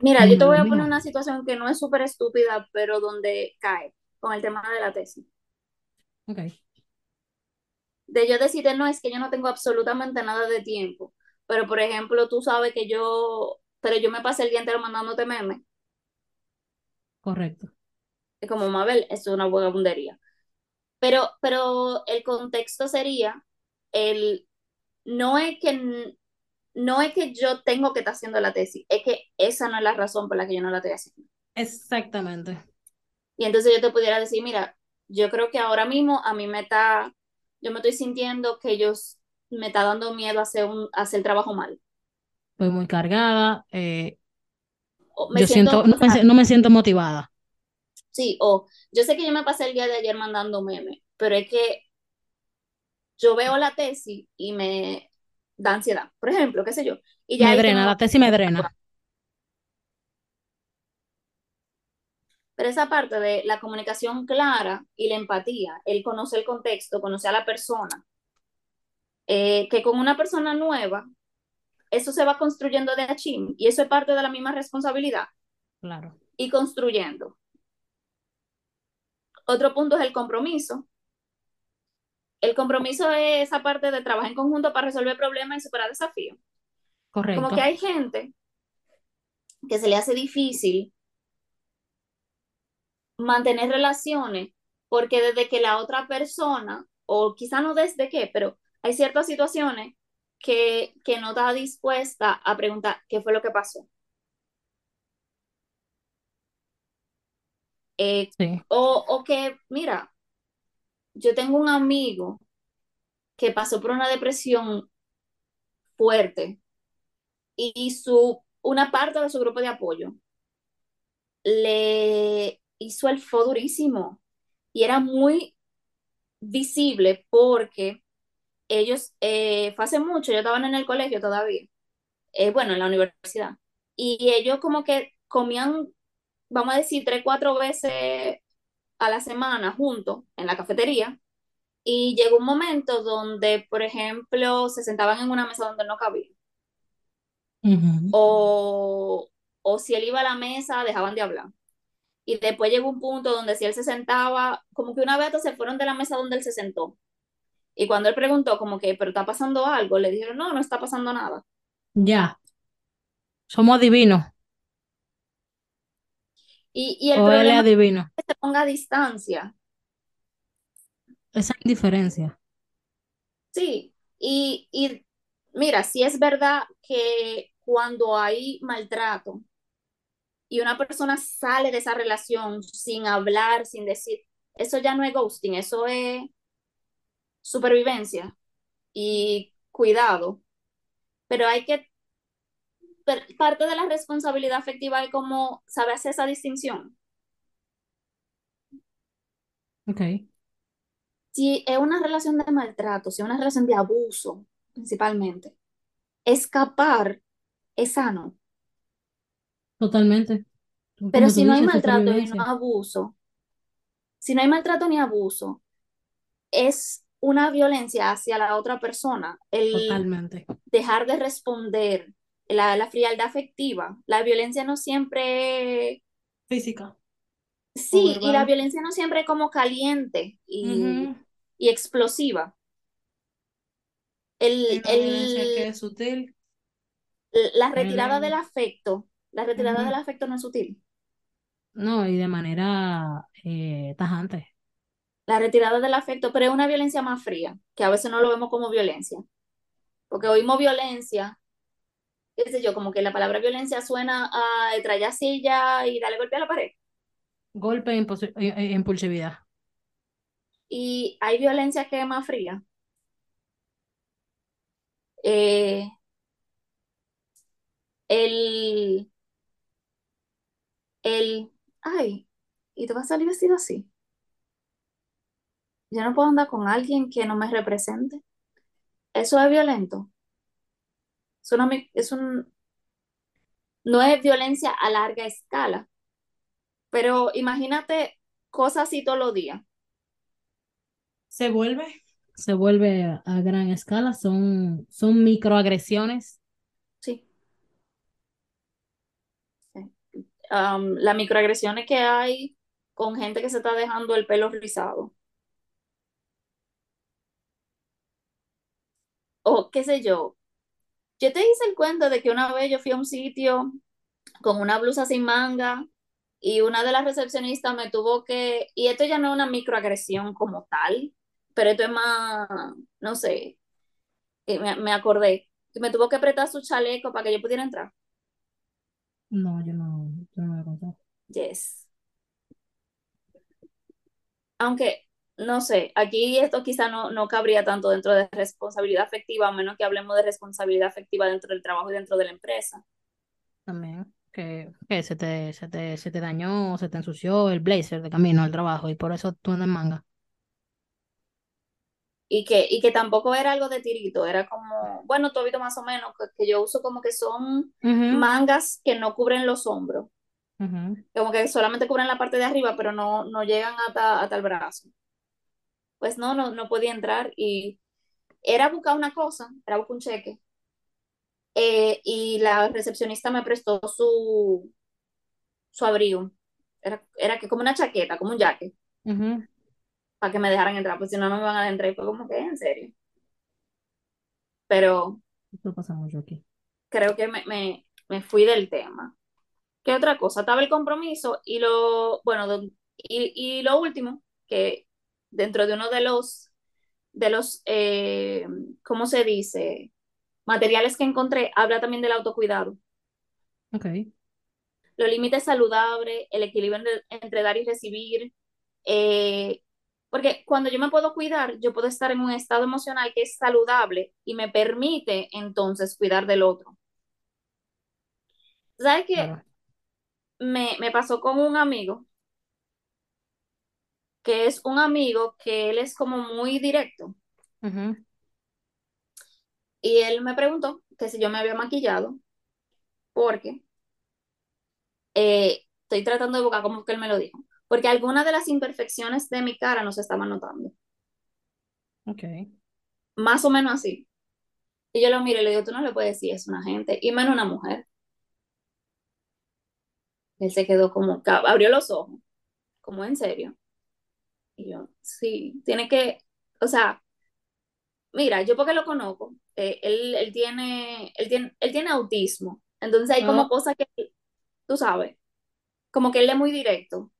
Mira, yo te voy a poner una situación que no es súper estúpida, pero donde cae con el tema de la tesis. Ok, De yo decirte, no, es que yo no tengo absolutamente nada de tiempo. Pero, por ejemplo, tú sabes que yo, pero yo me pasé el día entero mandándote memes. correcto. Es como, Mabel, es una vagabundería. Pero, pero el contexto sería el, no es que, no es que yo tengo que estar haciendo la tesis, es que esa no es la razón por la que yo no la estoy haciendo. Exactamente. Y entonces yo te pudiera decir, mira, yo creo que ahora mismo a mí me está, yo me estoy sintiendo que ellos me está dando miedo hacer un, hacer el trabajo mal. Estoy muy cargada. eh, me yo siento, siento, no me, no siento motivada. sí, o yo sé que yo me pasé el día de ayer mandando memes, pero es que yo veo la tesis y me da ansiedad, por ejemplo, qué sé yo. Y ya Me drena, no, la tesis me drena. Pero esa parte de la comunicación clara y la empatía, el conocer el contexto, conocer a la persona, eh, que con una persona nueva, eso se va construyendo de achín y eso es parte de la misma responsabilidad Claro. y construyendo. Otro punto es el compromiso. El compromiso es esa parte de trabajar en conjunto para resolver problemas y superar desafíos. Como Correcto. que hay gente que se le hace difícil mantener relaciones porque desde que la otra persona, o quizá no desde qué, pero hay ciertas situaciones que, que no está dispuesta a preguntar qué fue lo que pasó. Eh, Sí. o, o que, mira, yo tengo un amigo que pasó por una depresión fuerte y su, una parte de su grupo de apoyo le hizo el fue durísimo y era muy visible porque ellos, eh, fue hace mucho, yo estaban en el colegio todavía, eh, bueno, en la universidad, y ellos como que comían, vamos a decir, tres, cuatro veces a la semana juntos en la cafetería, y llegó un momento donde, por ejemplo, se sentaban en una mesa donde no cabían, Ujú. o, o si él iba a la mesa, dejaban de hablar. Y después llegó un punto donde si él se sentaba, como que una vez se fueron de la mesa donde él se sentó. Y cuando él preguntó como que, pero está pasando algo, le dijeron, no, no está pasando nada. Ya. Somos adivinos. Y, y el O él es problema es adivino. que se ponga a distancia, Esa indiferencia. sí. Y, y mira, si es verdad que cuando hay maltrato y una persona sale de esa relación sin hablar, sin decir, eso ya no es ghosting, eso es supervivencia y cuidado. Pero hay que, per- parte de la responsabilidad afectiva es como saber hacer esa distinción. Ok. Si es una relación de maltrato, si es una relación de abuso, principalmente, escapar es sano. Totalmente. Pero Como si tú no hay dices, maltrato y no abuso, si no hay maltrato ni abuso, es una violencia hacia la otra persona. El Totalmente. dejar de responder, la, la frialdad afectiva. La violencia no siempre, Física. sí, y la verbal. violencia no siempre es como caliente y, Ujú. y explosiva. El, Hay una violencia el- que es sutil. la retirada del afecto, la retirada del afecto no es sutil. No, y de manera eh, tajante. La retirada del afecto, pero es una violencia más fría, que a veces no lo vemos como violencia. Porque oímos violencia, qué sé yo, como que la palabra violencia suena a traer silla y darle golpe a la pared. Golpe e- impulsividad. Y hay violencia que es más fría. Eh, el, el, ay, y te vas a salir vestido así. Yo no puedo andar con alguien que no me represente. Eso es violento. No, es un, no es violencia a larga escala, pero imagínate cosas así todos los días. Se vuelve. Se vuelve a, a gran escala. Son, son microagresiones. Sí. Sí. Um, las microagresiones que hay con gente que se está dejando el pelo rizado. O qué sé yo. Yo te hice el cuento de que una vez yo fui a un sitio con una blusa sin manga y una de las recepcionistas me tuvo que, y esto ya no es una microagresión como tal, pero esto es más, no sé, que me, me acordé, me tuvo que apretar su chaleco para que yo pudiera entrar. No, yo no, yo no me conté. Yes. Aunque, no sé, aquí esto quizá no, no cabría tanto dentro de responsabilidad afectiva, a menos que hablemos de responsabilidad afectiva dentro del trabajo y dentro de la empresa. También. Que, que se te, se te, se te dañó, se te ensució el blazer de camino al trabajo y por eso tú andas en manga. Y que, y que tampoco era algo de tirito, era como, bueno, todavía más o menos, que, que yo uso como que son mangas que no cubren los hombros, como que solamente cubren la parte de arriba, pero no, no llegan hasta, hasta el brazo. Pues no, no, no podía entrar y era buscar una cosa, era buscar un cheque. Eh, y la recepcionista me prestó su, su abrigo. Era, era que como una chaqueta, como un jacket, Ujú. para que me dejaran entrar, pues si no, no me van a entrar. Y fue como que, en serio. Pero Esto pasa mucho aquí. creo que me, me, me fui del tema. ¿Qué otra cosa? Estaba el compromiso y lo, bueno, y, y lo último, que dentro de uno de los, de los, eh, ¿cómo se dice? Materiales que encontré, habla también del autocuidado. Ok. Los límites saludables, el equilibrio entre, dar y recibir. eh, porque cuando yo me puedo cuidar, yo puedo estar en un estado emocional que es saludable y me permite entonces cuidar del otro. ¿Sabes qué? Me, me pasó con un amigo, que es un amigo que él es como muy directo. Y él me preguntó que si yo me había maquillado, porque eh, estoy tratando de buscar cómo que él me lo dijo. Porque algunas de las imperfecciones de mi cara no se estaban notando. Ok. Más o menos así. Y yo lo miro y le digo, tú no le puedes decir eso a una gente, y menos a una mujer. Él se quedó como, abrió los ojos, como en serio. Y yo, sí, tiene que, o sea, mira, yo porque lo conozco, eh, él, él tiene, él tiene, él tiene autismo. Entonces hay como Oh. cosas que, tú sabes, como que él es muy directo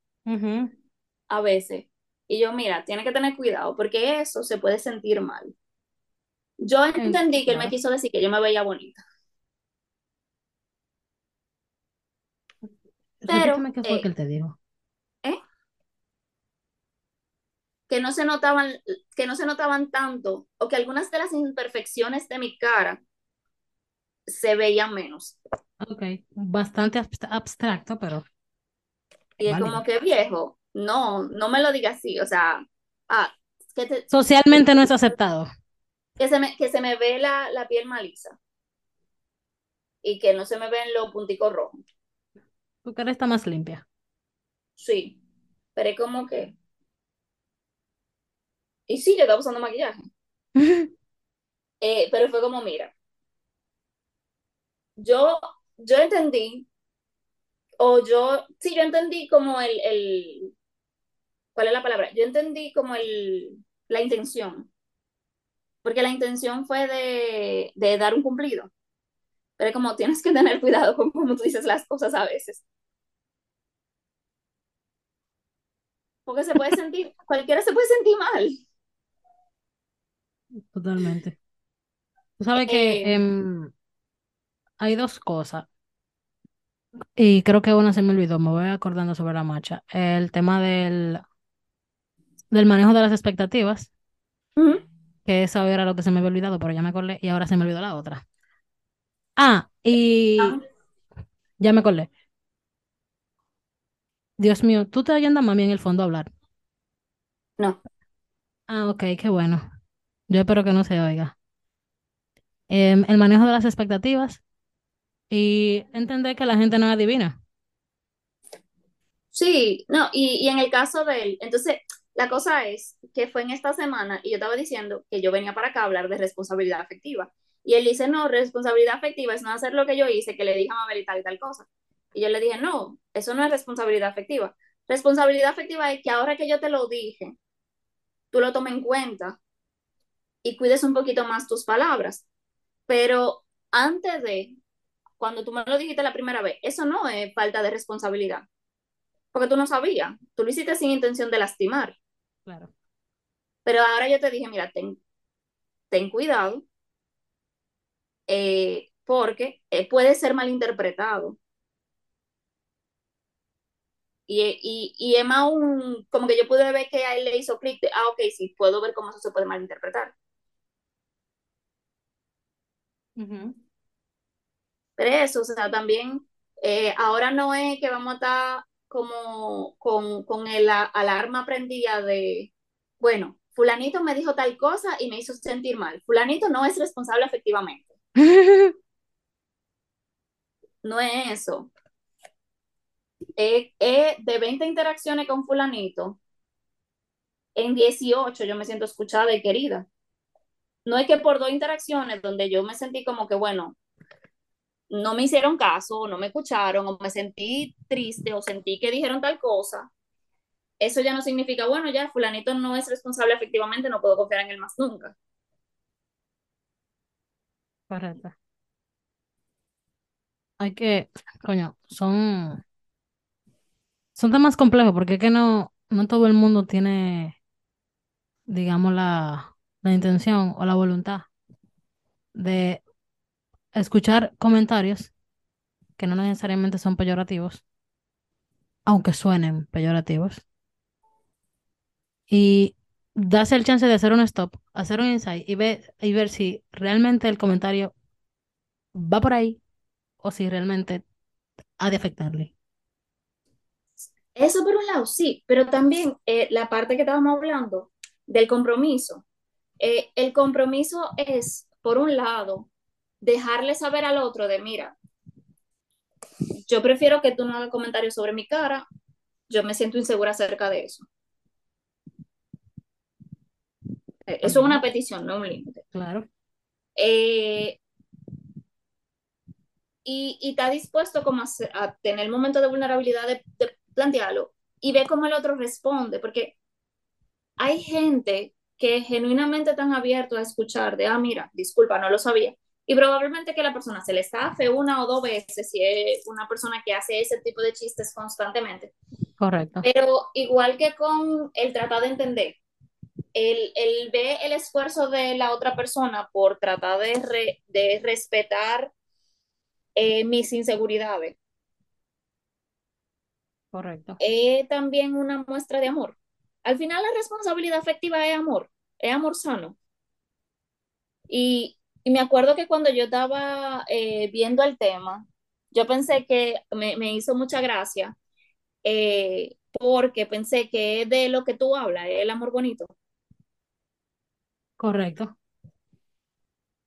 a veces. Y yo, mira, tiene que tener cuidado porque eso se puede sentir mal. Yo entendí que él me quiso decir que yo me veía bonita, pero qué fue eh, que él te dijo. ¿eh? que no se notaban, que no se notaban tanto, o que algunas de las imperfecciones de mi cara se veían menos. Ok. Bastante abst- abstracto, pero Y es como que viejo, no, no me lo digas así, o sea, ah, que, te- Socialmente no es aceptado. que se me, que se me ve la, la piel maliza y que no se me ven los punticos rojos. Tu cara está más limpia. Sí, pero es como que... Y sí, yo estaba usando maquillaje. [LAUGHS] Eh, pero fue como, mira, yo, yo entendí, o yo, sí, yo entendí como el, el, ¿cuál es la palabra? Yo entendí como el, la intención, porque la intención fue de, de dar un cumplido, pero como tienes que tener cuidado con cómo tú dices las cosas a veces, porque se puede sentir, [LAUGHS] cualquiera se puede sentir mal. Totalmente. Tú sabes que Eh, em, hay dos cosas. Y creo que una se me olvidó, me voy acordando sobre la marcha. El tema del, del manejo de las expectativas, que eso era lo que se me había olvidado, pero ya me acordé y ahora se me olvidó la otra. Ah, y ah, ya me acordé. Dios mío, tú te oyendo a mami en el fondo hablar. no, Ah, ok, qué bueno. Yo espero que no se oiga. Em, el manejo de las expectativas y entender que la gente no adivina. sí, no, y, y en el caso de él, entonces, la cosa es que fue en esta semana y yo estaba diciendo que yo venía para acá a hablar de responsabilidad afectiva. Y él dice, no, responsabilidad afectiva es no hacer lo que yo hice, que le dije a Mabel y tal y tal cosa. Y yo le dije, no, eso no es responsabilidad afectiva. Responsabilidad afectiva es que ahora que yo te lo dije, tú lo tomes en cuenta y cuides un poquito más tus palabras. Pero antes de, cuando tú me lo dijiste la primera vez, eso no es falta de responsabilidad, porque tú no sabías, tú lo hiciste sin intención de lastimar. Claro. Pero ahora yo te dije, mira, ten, ten cuidado, eh, porque eh, puede ser malinterpretado. Y, y, y más un, como que yo pude ver que a él le hizo clic de, ah, ok, sí, puedo ver cómo eso se puede malinterpretar. Ujú. Pero eso, o sea, también, eh, ahora no es que vamos a estar como con, con el a- alarma prendida de, bueno, fulanito me dijo tal cosa y me hizo sentir mal. Fulanito no es responsable efectivamente. [LAUGHS] No es eso. Eh, eh, de 20 interacciones con fulanito, en 18 yo me siento escuchada y querida. No es que por dos interacciones donde yo me sentí como que, bueno, no me hicieron caso, no me escucharon, o me sentí triste, o sentí que dijeron tal cosa, eso ya no significa, bueno, ya fulanito no es responsable efectivamente, no puedo confiar en él más nunca. Correcto. Hay que, coño, son, son temas complejos porque es que no, no todo el mundo tiene, digamos, la, la intención o la voluntad de escuchar comentarios que no necesariamente son peyorativos, aunque suenen peyorativos, y darse el chance de hacer un stop, hacer un insight y ver, y ver si realmente el comentario va por ahí o si realmente ha de afectarle. Eso por un lado, sí, pero también eh, la parte que estábamos hablando del compromiso. Eh, el compromiso es, por un lado, dejarle saber al otro de, mira, yo prefiero que tú no hagas comentarios sobre mi cara, yo me siento insegura acerca de eso. Eh, Eso es una petición, no un límite. Claro. Eh, y, y está dispuesto como a, a tener el momento de vulnerabilidad de, de plantearlo y ve cómo el otro responde, porque hay gente que genuinamente están abiertos a escuchar de, ah, mira, disculpa, no lo sabía. Y probablemente que la persona se le estafe una o dos veces si es una persona que hace ese tipo de chistes constantemente. Correcto. Pero igual que con el tratar de entender, el, el ve el esfuerzo de la otra persona por tratar de, re- de respetar eh, mis inseguridades, Correcto. es también una muestra de amor. Al final la responsabilidad afectiva es amor, es amor sano. Y, y me acuerdo que cuando yo estaba eh, viendo el tema, yo pensé que me, me hizo mucha gracia eh, porque pensé que es de lo que tú hablas, es el amor bonito. Correcto.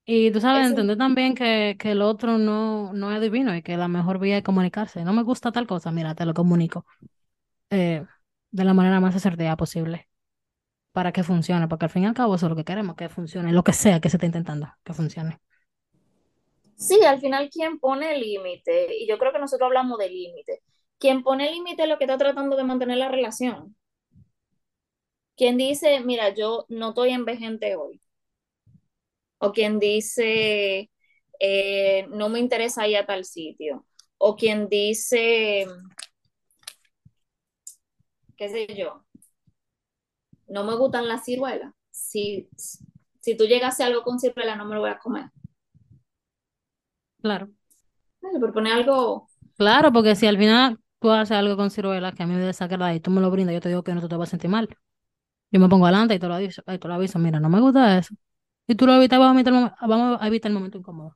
Y tú sabes, Eso- entender también que, que el otro no, no es divino y que la mejor vía es comunicarse. No me gusta tal cosa, mira, te lo comunico eh, de la manera más asertiva posible para que funcione, porque al fin y al cabo eso es lo que queremos, que funcione, lo que sea que se esté intentando, que funcione. Sí, al final quien pone el límite, y yo creo que nosotros hablamos de límite, quien pone el límite es lo que está tratando de mantener la relación. Quien dice, mira, yo no estoy envejente hoy. O quien dice, eh, no me interesa ir a tal sitio. O quien dice, qué sé yo, no me gustan las ciruelas. Si, si tú llegas a algo con ciruela, no me lo voy a comer. Claro. Vale, Por poner algo, Claro, porque si al final tú haces algo con ciruela que a mí me desagrada y tú me lo brindas, yo te digo que no te vas a sentir mal. Yo me pongo adelante y te lo aviso, y te lo aviso, mira, no me gusta eso. Y tú lo evitas, vamos a evitar vamos a evitar el momento incómodo.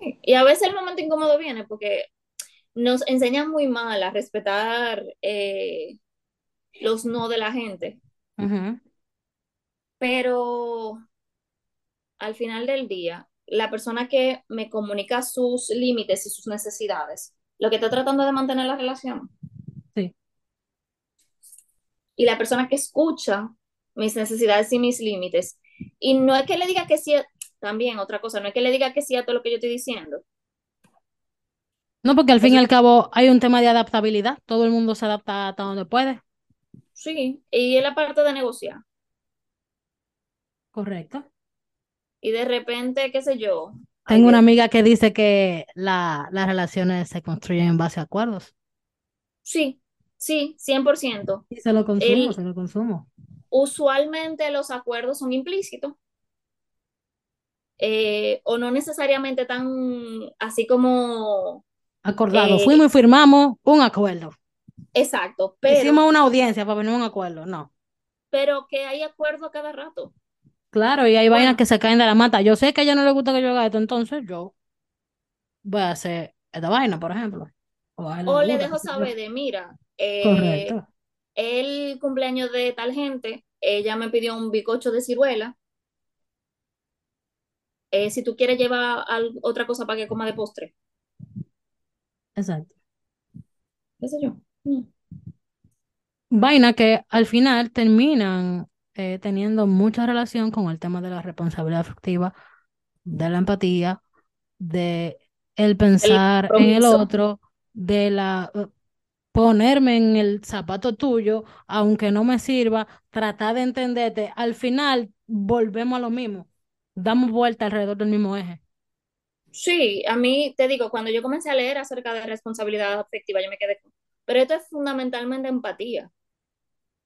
y a veces el momento incómodo viene porque nos enseñan muy mal a respetar eh, los no de la gente, pero al final del día, la persona que me comunica sus límites y sus necesidades, lo que está tratando de mantener la relación. Y la persona que escucha mis necesidades y mis límites. Y no es que le diga que sí, también otra cosa, no es que le diga que sí a todo lo que yo estoy diciendo. No, porque al fin y al cabo hay un tema de adaptabilidad. Todo el mundo se adapta hasta donde puede. Sí, y es la parte de negociar. Correcto. Y de repente, qué sé yo. Tengo una amiga que dice que la, las relaciones se construyen en base a acuerdos. Sí, sí, 100%. Y se lo consumo, El- se lo consumo. usualmente los acuerdos son implícitos eh, o no necesariamente tan así como Acordado. Eh, Fuimos y firmamos un acuerdo. exacto, pero, Hicimos una audiencia para venir a un acuerdo. No. pero que hay acuerdo a cada rato. Claro, y hay Bueno. vainas que se caen de la mata. Yo sé que a ella no le gusta que yo haga esto, entonces yo voy a hacer esta vaina, por ejemplo. O, le dejo saber de, mira, eh, Correcto. el cumpleaños de tal gente, ella me pidió un bizcocho de ciruela. Eh, si tú quieres llevar al- otra cosa para que coma de postre, Exacto. qué sé yo. Mm. Vaina que al final terminan eh, teniendo mucha relación con el tema de la responsabilidad afectiva, de la empatía, de el pensar en el otro, de la ponerme en el zapato tuyo, aunque no me sirva, tratar de entenderte. Al final volvemos a lo mismo, damos vuelta alrededor del mismo eje. Sí, a mí te digo, cuando yo comencé a leer acerca de responsabilidad afectiva, yo me quedé con, pero esto es fundamentalmente empatía.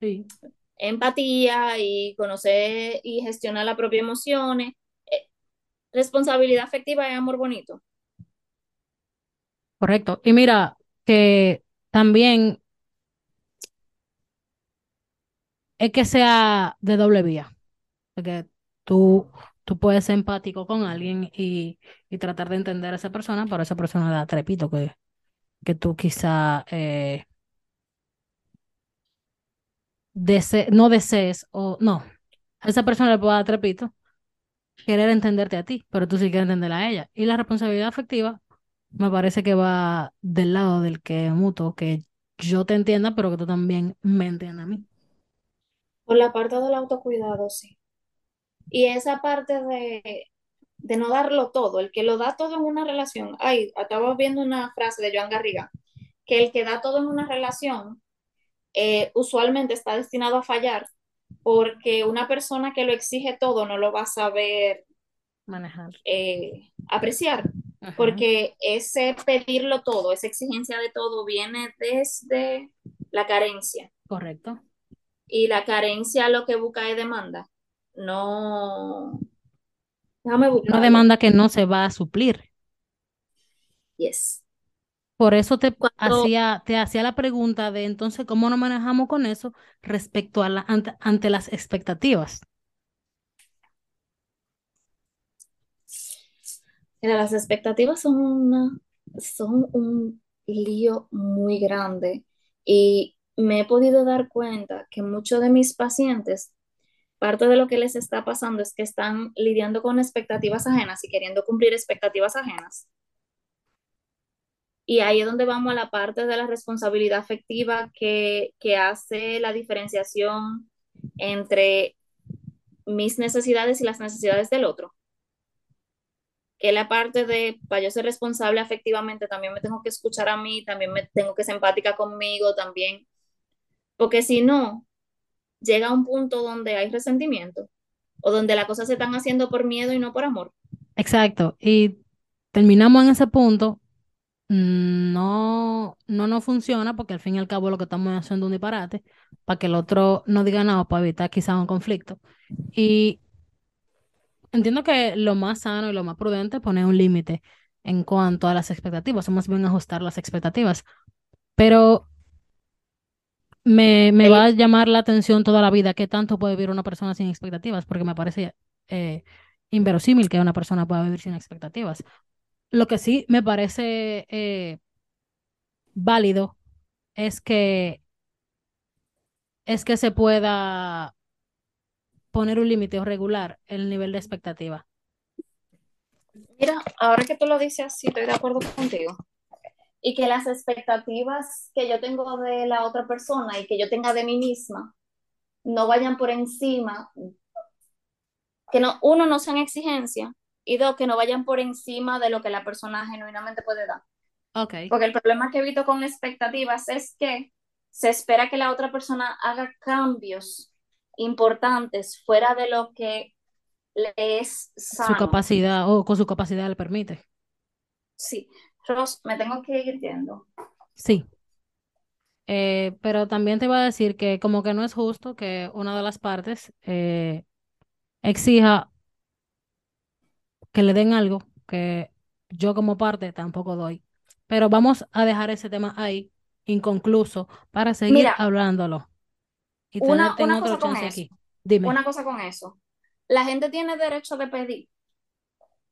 Sí. Empatía y conocer y gestionar las propias emociones. Eh, responsabilidad afectiva es amor bonito. Correcto. Y mira, que también es que sea de doble vía, porque tú, tú puedes ser empático con alguien y, y tratar de entender a esa persona, pero esa persona da trepito que, que tú quizá eh, no desees o no, a esa persona le puede dar trepito querer entenderte a ti, pero tú sí quieres entender a ella. Y la responsabilidad afectiva me parece que va del lado del que mutuo, que yo te entienda, pero que tú también me entiendas a mí. Por la parte del autocuidado, sí. Y esa parte de, de no darlo todo, el que lo da todo en una relación. Ay, estaba viendo una frase de Joan Garriga, que el que da todo en una relación eh, usualmente está destinado a fallar porque una persona que lo exige todo no lo va a saber Manejar. eh, apreciar, Ajá. porque ese pedirlo todo, esa exigencia de todo viene desde la carencia. Correcto. Y la carencia lo que busca es demanda. No. Déjame Una buscarlo. demanda que no se va a suplir. Yes. Por eso te Cuando- hacía, te hacía la pregunta de entonces cómo nos manejamos con eso respecto a la, ante, ante las expectativas. Mira, las expectativas son una, son un lío muy grande Y me he podido dar cuenta que muchos de mis pacientes, parte de lo que les está pasando es que están lidiando con expectativas ajenas y queriendo cumplir expectativas ajenas. Y ahí es donde vamos a la parte de la responsabilidad afectiva que, que hace la diferenciación entre mis necesidades y las necesidades del otro. La parte de, para yo ser responsable afectivamente, también me tengo que escuchar a mí, también me tengo que ser empática conmigo, también. Porque si no, llega un punto donde hay resentimiento o donde las cosas se están haciendo por miedo y no por amor. Exacto. Y terminamos en ese punto. No, no nos funciona porque al fin y al cabo lo que estamos haciendo es un disparate para que el otro no diga nada para evitar quizás un conflicto. Y entiendo que lo más sano y lo más prudente es poner un límite en cuanto a las expectativas, o más bien ajustar las expectativas. Pero me, me va a llamar la atención toda la vida qué tanto puede vivir una persona sin expectativas, porque me parece eh, inverosímil que una persona pueda vivir sin expectativas. Lo que sí me parece eh, válido es que es que se pueda poner un límite o regular el nivel de expectativa. Mira, ahora que tú lo dices así, estoy de acuerdo contigo. Y que las expectativas que yo tengo de la otra persona y que yo tenga de mí misma no vayan por encima, que no, uno, no sean exigencia y dos, que no vayan por encima de lo que la persona genuinamente puede dar. Okay. Porque el problema que evito con expectativas es que se espera que la otra persona haga cambios importantes fuera de lo que le es sano. Su capacidad o con su capacidad le permite. Sí. Ros, me tengo que ir yendo. Sí. Eh, pero también te iba a decir que como que no es justo que una de las partes eh, exija que le den algo que yo como parte tampoco doy. Pero vamos a dejar ese tema ahí, inconcluso, para seguir Mira, hablándolo. Y una, una otro cosa con chance eso. aquí. Dime. Una cosa con eso. La gente tiene derecho de pedir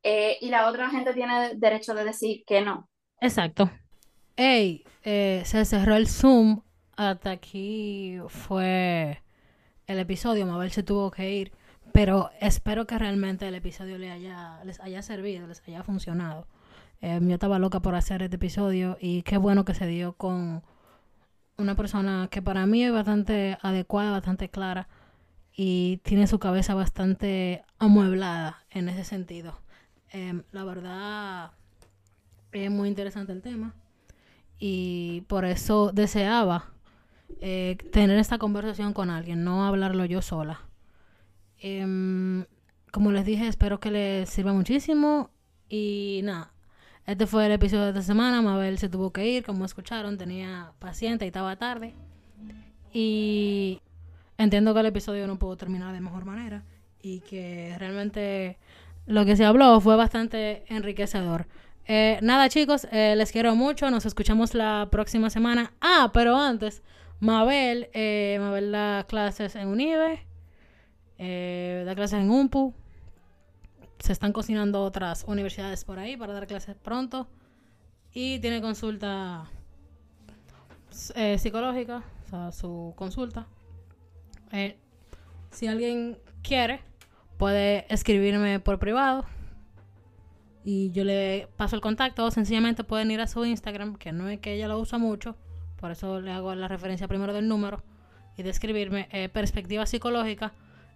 eh, y la otra gente tiene derecho de decir que no. Exacto. Ey, eh, se cerró el Zoom. Hasta aquí fue el episodio. Mabel se tuvo que ir. Pero espero que realmente el episodio le haya, les haya servido, les haya funcionado. Eh, yo estaba loca por hacer este episodio y qué bueno que se dio con una persona que para mí es bastante adecuada, bastante clara y tiene su cabeza bastante amueblada en ese sentido. Em, la verdad es muy interesante el tema y por eso deseaba eh, tener esta conversación con alguien, no hablarlo yo sola. Em, como les dije, espero que les sirva muchísimo y nada. Este fue el episodio de esta semana. Mabel se tuvo que ir, como escucharon, tenía paciente y estaba tarde. Y entiendo que el episodio no pudo terminar de mejor manera y que realmente lo que se habló fue bastante enriquecedor. Eh, nada, chicos, eh, les quiero mucho. Nos escuchamos la próxima semana. Ah, pero antes, Mabel, eh, Mabel da clases en Unive, eh, da clases en UMPU. Se están cocinando otras universidades por ahí para dar clases pronto. Y tiene consulta eh, psicológica, o sea, su consulta. Eh, si alguien quiere, puede escribirme por privado y yo le paso el contacto o sencillamente pueden ir a su Instagram, que no es que ella lo usa mucho, por eso le hago la referencia primero del número y de escribirme eh, perspectiva psicológica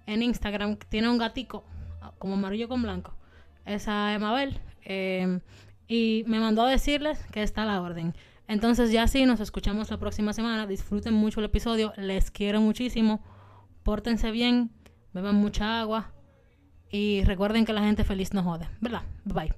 en Instagram, tiene un gatico como amarillo con blanco, esa es Mabel, eh, y me mandó a decirles que está la orden. Entonces ya sí, nos escuchamos la próxima semana, disfruten mucho el episodio, les quiero muchísimo, pórtense bien, beban mucha agua y recuerden que la gente feliz no jode, ¿verdad? Bye.